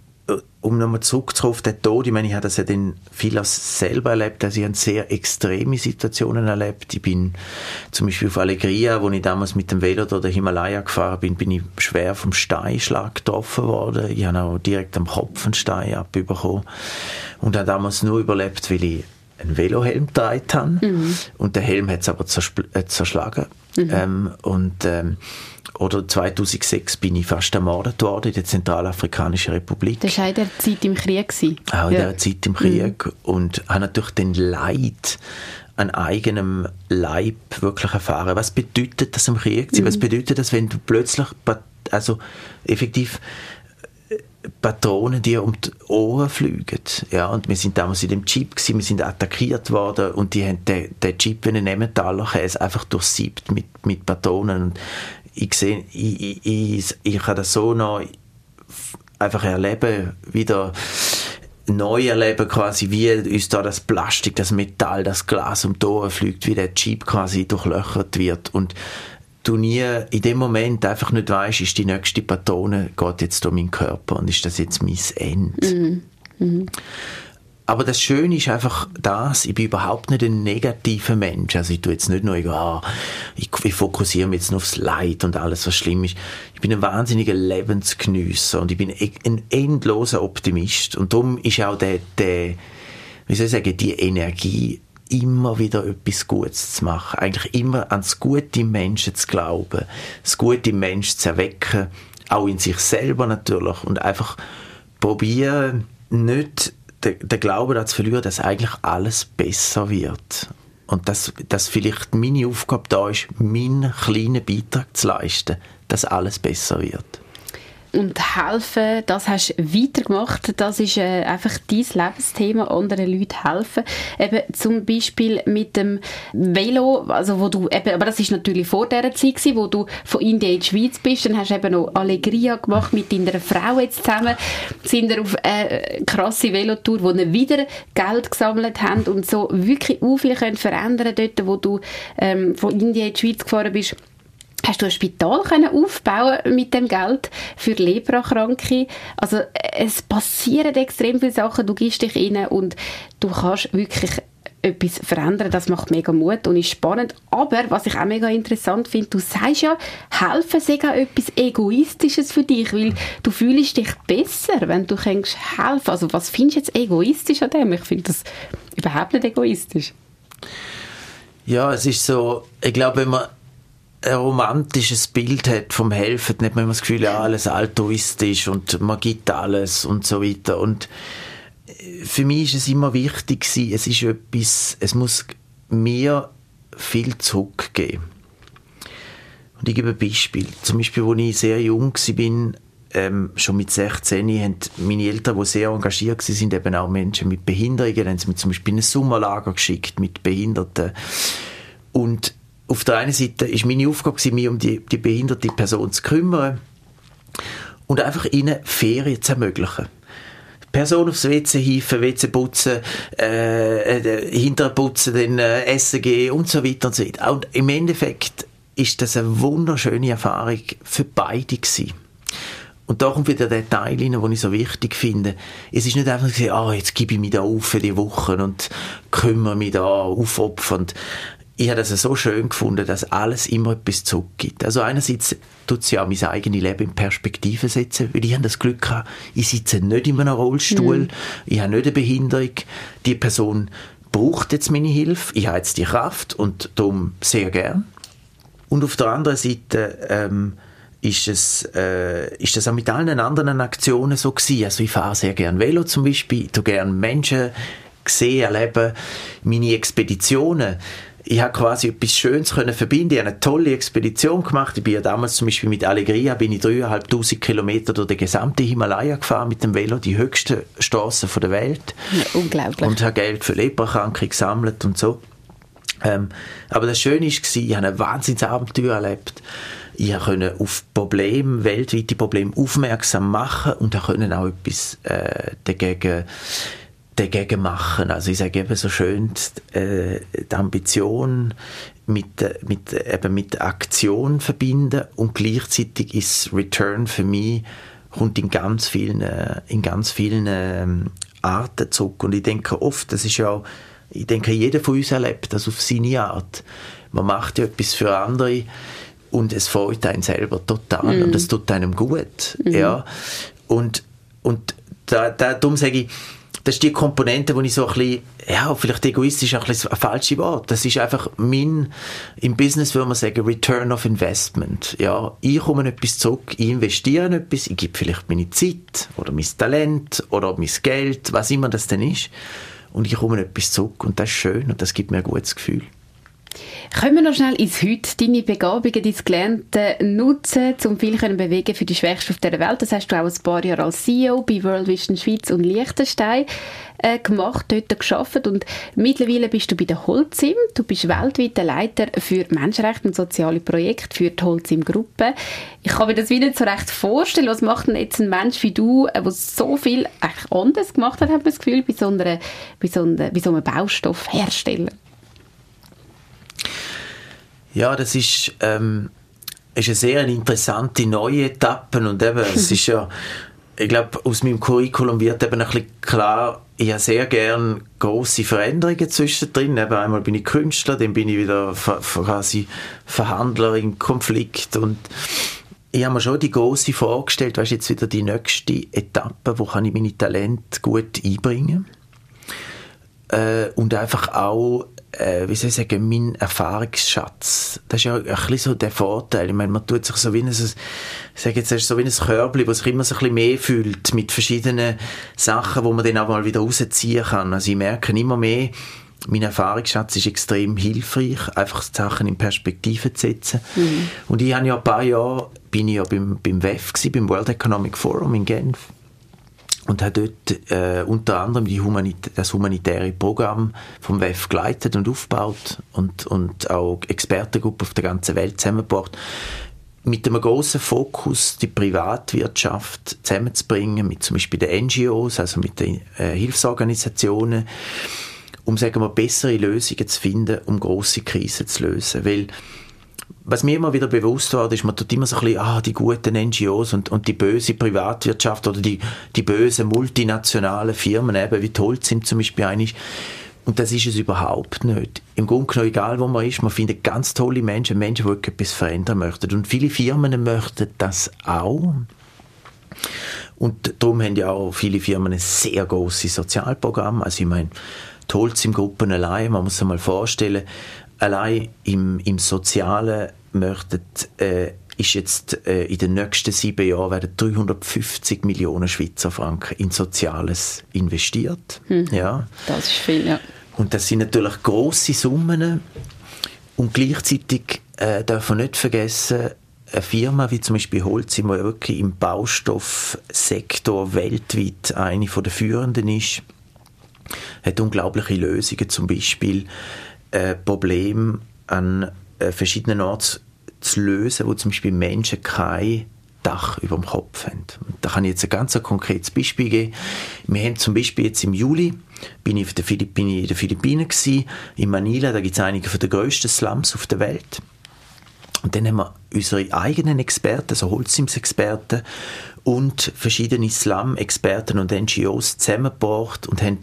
um nochmal zurückzukommen auf den Tod, ich meine, ich habe das ja dann viel selber erlebt, also ich habe sehr extreme Situationen erlebt. Ich bin zum Beispiel auf Allegria, wo ich damals mit dem Velo durch den Himalaya gefahren bin, bin ich schwer vom Steinschlag getroffen worden. Ich habe auch direkt am Kopf einen Stein abbekommen und habe damals nur überlebt, weil ich einen Velohelm getragen habe. Mhm. Und der Helm hat es aber äh, zerschlagen. Mhm. Ähm, und ähm, oder 2006 bin ich fast ermordet worden in der Zentralafrikanischen Republik. Das war in der Zeit im Krieg. Gewesen. Auch in ja. der Zeit im Krieg. Mhm. Und habe natürlich den Leid an eigenem Leib wirklich erfahren. Was bedeutet das im Krieg? Mhm. Was bedeutet das, wenn du plötzlich, also effektiv Patronen dir um die Ohren fliegen. Ja, und wir sind damals in dem Jeep gewesen, wir sind attackiert worden und die haben den, den Jeep wie einen Emmentaler Käse einfach durchsiebt mit, mit Patronen. Und ich sehe, ich, ich, ich, ich kann das so noch einfach erleben, wieder neu erleben quasi, wie uns da das Plastik, das Metall, das Glas um die Ohren fliegt, wie der Jeep quasi durchlöchert wird und du nie in dem Moment einfach nicht weißt, ist die nächste Patrone, geht jetzt durch meinen Körper und ist das jetzt mein Ende. Mhm. Mhm. Aber das Schöne ist einfach das, ich bin überhaupt nicht ein negativer Mensch. Also ich tue jetzt nicht nur, ah, ich, ich fokussiere mich jetzt nur aufs Leid und alles, was schlimm ist. Ich bin ein wahnsinniger Lebensgenüsser und ich bin e-, ein endloser Optimist. Und darum ist auch der, der wie soll ich sagen, die Energie, immer wieder etwas Gutes zu machen. Eigentlich immer an das Gute Menschen zu glauben, das Gute Menschen zu erwecken, auch in sich selber natürlich und einfach probieren, nicht den, Glauben zu verlieren, dass eigentlich alles besser wird. Und dass, dass vielleicht meine Aufgabe da ist, meinen kleinen Beitrag zu leisten, dass alles besser wird und helfen, das hast du weitergemacht. Das ist äh, einfach dein Lebensthema, anderen Leuten helfen. Eben zum Beispiel mit dem Velo, also wo du eben, aber das ist natürlich vor der Zeit gewesen, wo du von Indien in die Schweiz bist, dann hast du eben noch Allegria gemacht mit deiner Frau jetzt zusammen, sind ihr auf eine krasse Velotour, wo ihr wieder Geld gesammelt habt und so wirklich auch viel können verändern dort, wo du ähm, von Indien in die Schweiz gefahren bist hast du ein Spital können aufbauen mit dem Geld für Leprakranke. Also es passieren extrem viele Sachen, du gibst dich rein und du kannst wirklich etwas verändern, das macht mega Mut und ist spannend. Aber was ich auch mega interessant finde, du sagst ja, helfen sei auch etwas Egoistisches für dich, weil du fühlst dich besser, wenn du kannst helfen. Also was findest du jetzt egoistisch an dem? Ich finde das überhaupt nicht egoistisch. Ja, es ist so, ich glaube, wenn man ein romantisches Bild hat vom Helfen, hat man immer das Gefühl, ja, alles altruistisch und man gibt alles und so weiter. Und äh, für mich ist es immer wichtig gewesen, es ist etwas, es muss mir viel zurückgeben. Und ich gebe ein Beispiel. Zum Beispiel, als ich sehr jung war, ähm, schon mit 16 haben meine Eltern, die sehr engagiert waren, sind eben auch Menschen mit Behinderungen, haben sie mir zum Beispiel in ein Sommerlager geschickt mit Behinderten. Und auf der einen Seite ist meine Aufgabe, mich um die, die behinderte Person zu kümmern und einfach ihnen Ferien zu ermöglichen. Person aufs WC hieven, WC putzen, äh, äh, hinterher putzen, dann äh, essen gehen und so weiter und so weiter. Und im Endeffekt ist das eine wunderschöne Erfahrung für beide gewesen. Und da kommt wieder der Teil rein, den ich so wichtig finde. Es ist nicht einfach so, ah, jetzt gebe ich mich da auf für die Wochen und kümmere mich da aufopfernd ich habe das so schön gefunden, dass alles immer etwas zurückgibt. Also einerseits tut es ja auch mein eigenes Leben in Perspektive setzen, weil ich habe das Glück gehabt, ich sitze nicht in einem Rollstuhl, mhm. ich habe nicht eine Behinderung, die Person braucht jetzt meine Hilfe, ich habe jetzt die Kraft und darum sehr gern. Und auf der anderen Seite ähm, ist, es, äh, ist das auch mit allen anderen Aktionen so gewesen. Also ich fahre sehr gern Velo zum Beispiel, ich tue gerne Menschen sehen, erleben, meine Expeditionen ich habe quasi etwas Schönes können verbinden. Ich habe eine tolle Expedition gemacht. Ich bin ja damals zum Beispiel mit Allegria bin ich dreieinhalbtausend Kilometer durch den gesamten Himalaya gefahren mit dem Velo, die höchsten Straßen der Welt. Ja, unglaublich. Und habe Geld für Leprakranke gesammelt und so. Ähm, aber das Schöne war, ich habe ein Wahnsinnsabenteuer erlebt. Ich konnte auf Probleme, weltweite Probleme aufmerksam machen und konnte auch etwas äh, dagegen dagegen machen. Also ich sage eben so schön, äh, die Ambition mit, mit, eben mit Aktion verbinden und gleichzeitig ist Return für mich kommt in ganz vielen, äh, in ganz vielen ähm, Arten zurück. Und ich denke oft, das ist ja ich denke, jeder von uns erlebt das auf seine Art. Man macht ja etwas für andere und es freut einen selber total mm. und es tut einem gut. Mm. Ja. Und, und da, da, darum sage ich, das ist die Komponente, wo ich so ein bisschen, ja, vielleicht egoistisch ein, bisschen ein falsches Wort. Das ist einfach mein, im Business würde man sagen, Return of Investment. Ja, ich komme etwas zurück, ich investiere in etwas, ich gebe vielleicht meine Zeit oder mein Talent oder mein Geld, was immer das denn ist. Und ich komme etwas zurück und das ist schön und das gibt mir ein gutes Gefühl. Können wir noch schnell ins Heute deine Begabungen, dein Gelernte nutzen, um viel zu bewegen für die Schwächsten auf der Welt? Das hast du auch ein paar Jahre als CEO bei World Vision Schweiz und Liechtenstein äh, gemacht, dort geschafft und mittlerweile bist du bei der Holzim. Du bist weltweiter Leiter für Menschenrechte und soziale Projekte für die Holzim-Gruppe. Ich kann mir das wieder nicht so recht vorstellen. Was macht denn jetzt ein Mensch wie du, der so viel eigentlich anders gemacht hat, hat man das Gefühl, bei so, einer, bei so, einer, bei so einem Baustoffhersteller? Ja, das ist, ähm, ist eine sehr interessante neue Etappe und eben, es ist ja, ich glaube, aus meinem Curriculum wird eben ein bisschen klar, ich habe sehr gerne große Veränderungen zwischendrin. Eben einmal bin ich Künstler, dann bin ich wieder quasi Verhandler im Konflikt und ich habe mir schon die große Frage gestellt, jetzt wieder die nächste Etappe, wo kann ich meine Talente gut einbringen? Äh, und einfach auch äh, wie soll ich sagen, mein Erfahrungsschatz. Das ist ja ein bisschen so der Vorteil. Ich meine, man tut sich so wie ein, ich sage jetzt, so wie ein Körbchen, das sich immer so ein bisschen mehr fühlt, mit verschiedenen Sachen, wo man dann auch mal wieder rausziehen kann. Also ich merke immer mehr, mein Erfahrungsschatz ist extrem hilfreich, einfach Sachen in Perspektive zu setzen. Mhm. Und ich habe ja ein paar Jahre, bin ich ja beim, beim WEF gewesen, beim World Economic Forum in Genf und hat dort äh, unter anderem Humanitä das humanitäre Programm vom WEF geleitet und aufgebaut und, und auch Expertengruppen auf der ganzen Welt zusammengebracht. Mit einem großen Fokus die Privatwirtschaft zusammenzubringen, mit zum Beispiel den NGOs, also mit den äh, Hilfsorganisationen, um sagen wir bessere Lösungen zu finden, um große Krisen zu lösen, weil was mir immer wieder bewusst war, ist, man tut immer so ein bisschen, ah, die guten NGOs und, und die böse Privatwirtschaft oder die, die bösen multinationalen Firmen, eben wie toll sind zum Beispiel eigentlich. Und das ist es überhaupt nicht. Im Grunde genommen, egal wo man ist, man findet ganz tolle Menschen, Menschen, die etwas verändern möchten. Und viele Firmen möchten das auch. Und darum haben ja auch viele Firmen ein sehr großes Sozialprogramm. Also ich meine, im Gruppen allein, man muss sich mal vorstellen, allein im, im Sozialen möchten, äh, ist jetzt äh, in den nächsten sieben Jahren werden 350 Millionen Schweizer Franken in Soziales investiert. Hm. Ja. Das ist viel, ja. Und das sind natürlich große Summen. Und gleichzeitig äh, darf man nicht vergessen, eine Firma wie zum Beispiel Holcim, die wirklich im Baustoffsektor weltweit eine der führenden ist, hat unglaubliche Lösungen, zum Beispiel äh, Problem an äh, verschiedenen Orten zu lösen, wo zum Beispiel Menschen kein Dach über dem Kopf haben. Und da kann ich jetzt ein ganz konkretes Beispiel geben. Wir haben zum Beispiel jetzt im Juli bin ich, in den Philippinen gewesen, in Manila, da gibt es einige den grössten Slums auf der Welt. Und dann haben wir unsere eigenen Experten, also Holzsims-Experten und verschiedene Slum-Experten und NGOs zusammengebracht und haben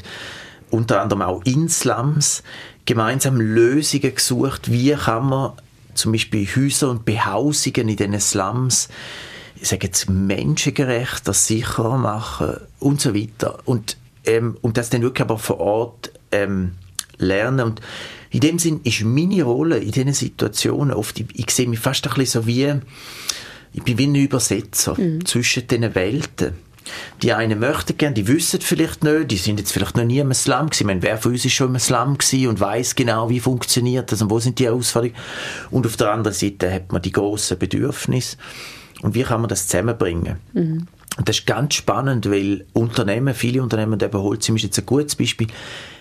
unter anderem auch in Slums gemeinsam Lösungen gesucht, wie kann man zum Beispiel Häuser und Behausungen in diesen Slums ich sage jetzt menschengerechter, sicherer machen und so weiter. Und, ähm, und das dann wirklich aber vor Ort ähm, lernen. Und in dem Sinn ist meine Rolle in diesen Situationen oft, ich, ich sehe mich fast ein bisschen so wie, ich bin wie ein Übersetzer mhm. zwischen diesen Welten. Die einen möchten gerne, die wissen vielleicht nicht, die sind jetzt vielleicht noch nie im Slum gewesen. Ich meine, wer von uns ist schon im Slum gewesen und weiß genau, wie funktioniert das und wo sind die Herausforderungen. Und auf der anderen Seite hat man die grossen Bedürfnisse. Und wie kann man das zusammenbringen? Mhm. Und das ist ganz spannend, weil Unternehmen, viele Unternehmen, und eben Holcim ist jetzt ein gutes Beispiel,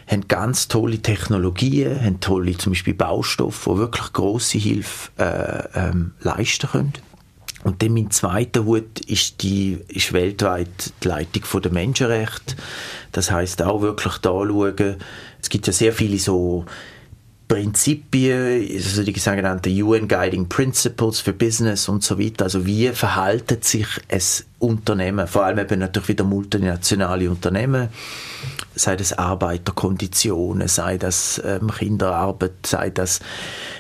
haben ganz tolle Technologien, haben tolle zum Beispiel Baustoffe, die wirklich grosse Hilfe äh, ähm, leisten können. Und dann mein zweiter Hut ist, die, ist weltweit die Leitung der Menschenrechte. Das heißt auch wirklich da schauen. Es gibt ja sehr viele so Prinzipien, also die sogenannten UN Guiding Principles für Business und so weiter. Also wie verhaltet sich ein Unternehmen, vor allem eben natürlich wieder multinationale Unternehmen, sei das Arbeiterkonditionen, sei das ähm, Kinderarbeit, sei das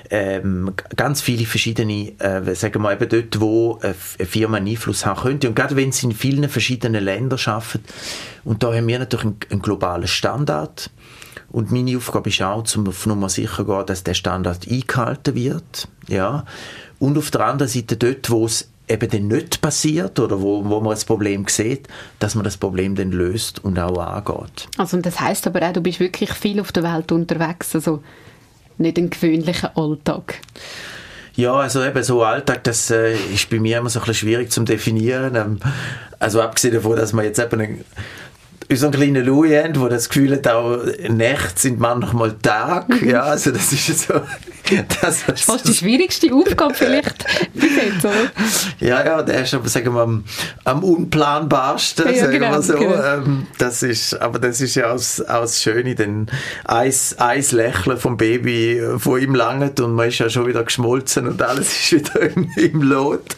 ähm, ganz viele verschiedene, äh, sagen wir eben dort, wo eine Firma einen Einfluss haben könnte. Und gerade wenn sie in vielen verschiedenen Ländern arbeiten, und da haben wir natürlich einen, einen globalen Standard, und meine Aufgabe ist auch, um auf Nummer sicher gehen, dass der Standard eingehalten wird. Ja. Und auf der anderen Seite dort, wo es eben dann nicht passiert oder wo, wo man das Problem sieht, dass man das Problem dann löst und auch angeht. Also das heißt aber auch, du bist wirklich viel auf der Welt unterwegs, also nicht ein gewöhnlicher Alltag. Ja, also eben so Alltag, das äh, ist bei mir immer so ein bisschen schwierig zu definieren. Ähm, also abgesehen davon, dass man jetzt eben unseren kleinen Louis haben, der das Gefühl hat, auch Nächte sind manchmal Tag. Mhm. Ja, also das ist so... Das, ist fast die schwierigste Aufgabe vielleicht bis jetzt, oder? Ja, ja, der ist aber, sagen wir, am, am unplanbarsten, ja, sagen genau, wir so. Genau. Ähm, das ist, aber das ist ja auch, auch das Schöne, denn ein, ein Lächeln vom Baby von ihm langt und man ist ja schon wieder geschmolzen und alles ist wieder im, im Lot.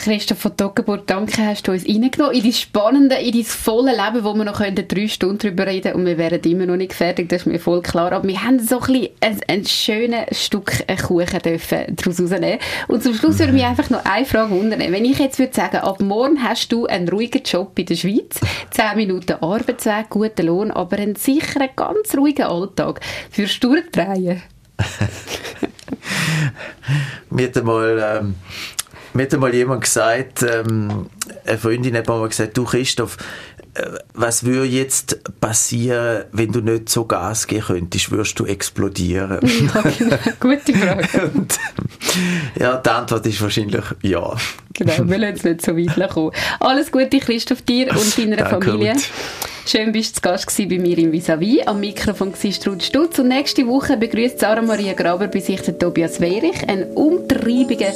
Christoph von Toggenburg, danke, hast du uns reingenommen in dein spannende, in dein volle Leben, wo wir noch drei Stunden darüber reden und wir wären immer noch nicht fertig, das ist mir voll klar. Aber wir haben so ein, ein, ein schönes Stück Kuchen dürfen daraus rausnehmen. Und zum Schluss würde mich einfach noch eine Frage wundern. Wenn ich jetzt würde sagen, ab morgen hast du einen ruhigen Job in der Schweiz, 10 Minuten Arbeitsweg, guten Lohn, aber einen sicheren, ganz ruhigen Alltag, würdest du durchdrehen? mir hat einmal ähm, mir hat einmal jemand gesagt, ähm, eine Freundin hat mal gesagt, du Christoph, äh, was würde jetzt passieren, wenn du nicht so Gas geben könntest? Würdest du explodieren? Ja, genau. Gute Frage. Und, ja, die Antwort ist wahrscheinlich ja. Genau, wir lassen es nicht so weit kommen. Alles Gute, Christoph, dir und deiner Danke Familie. Und. Schön, bist du zu Gast bei mir im Visavi. Am Mikrofon war Strud Stutz. Und nächste Woche begrüßt Sarah Maria Graber bei sich den Tobias Wehrich, ein umtriebiger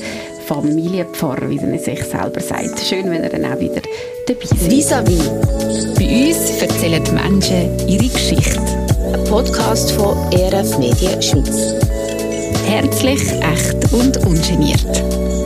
Familienpfarrer, wie er sich selber sagt. Schön, wenn er dann auch wieder dabei ist. Visavi. Bei uns erzählen die Menschen ihre Geschichte. Ein Podcast von ERF Medien Schweiz. Herzlich, echt und ungeniert.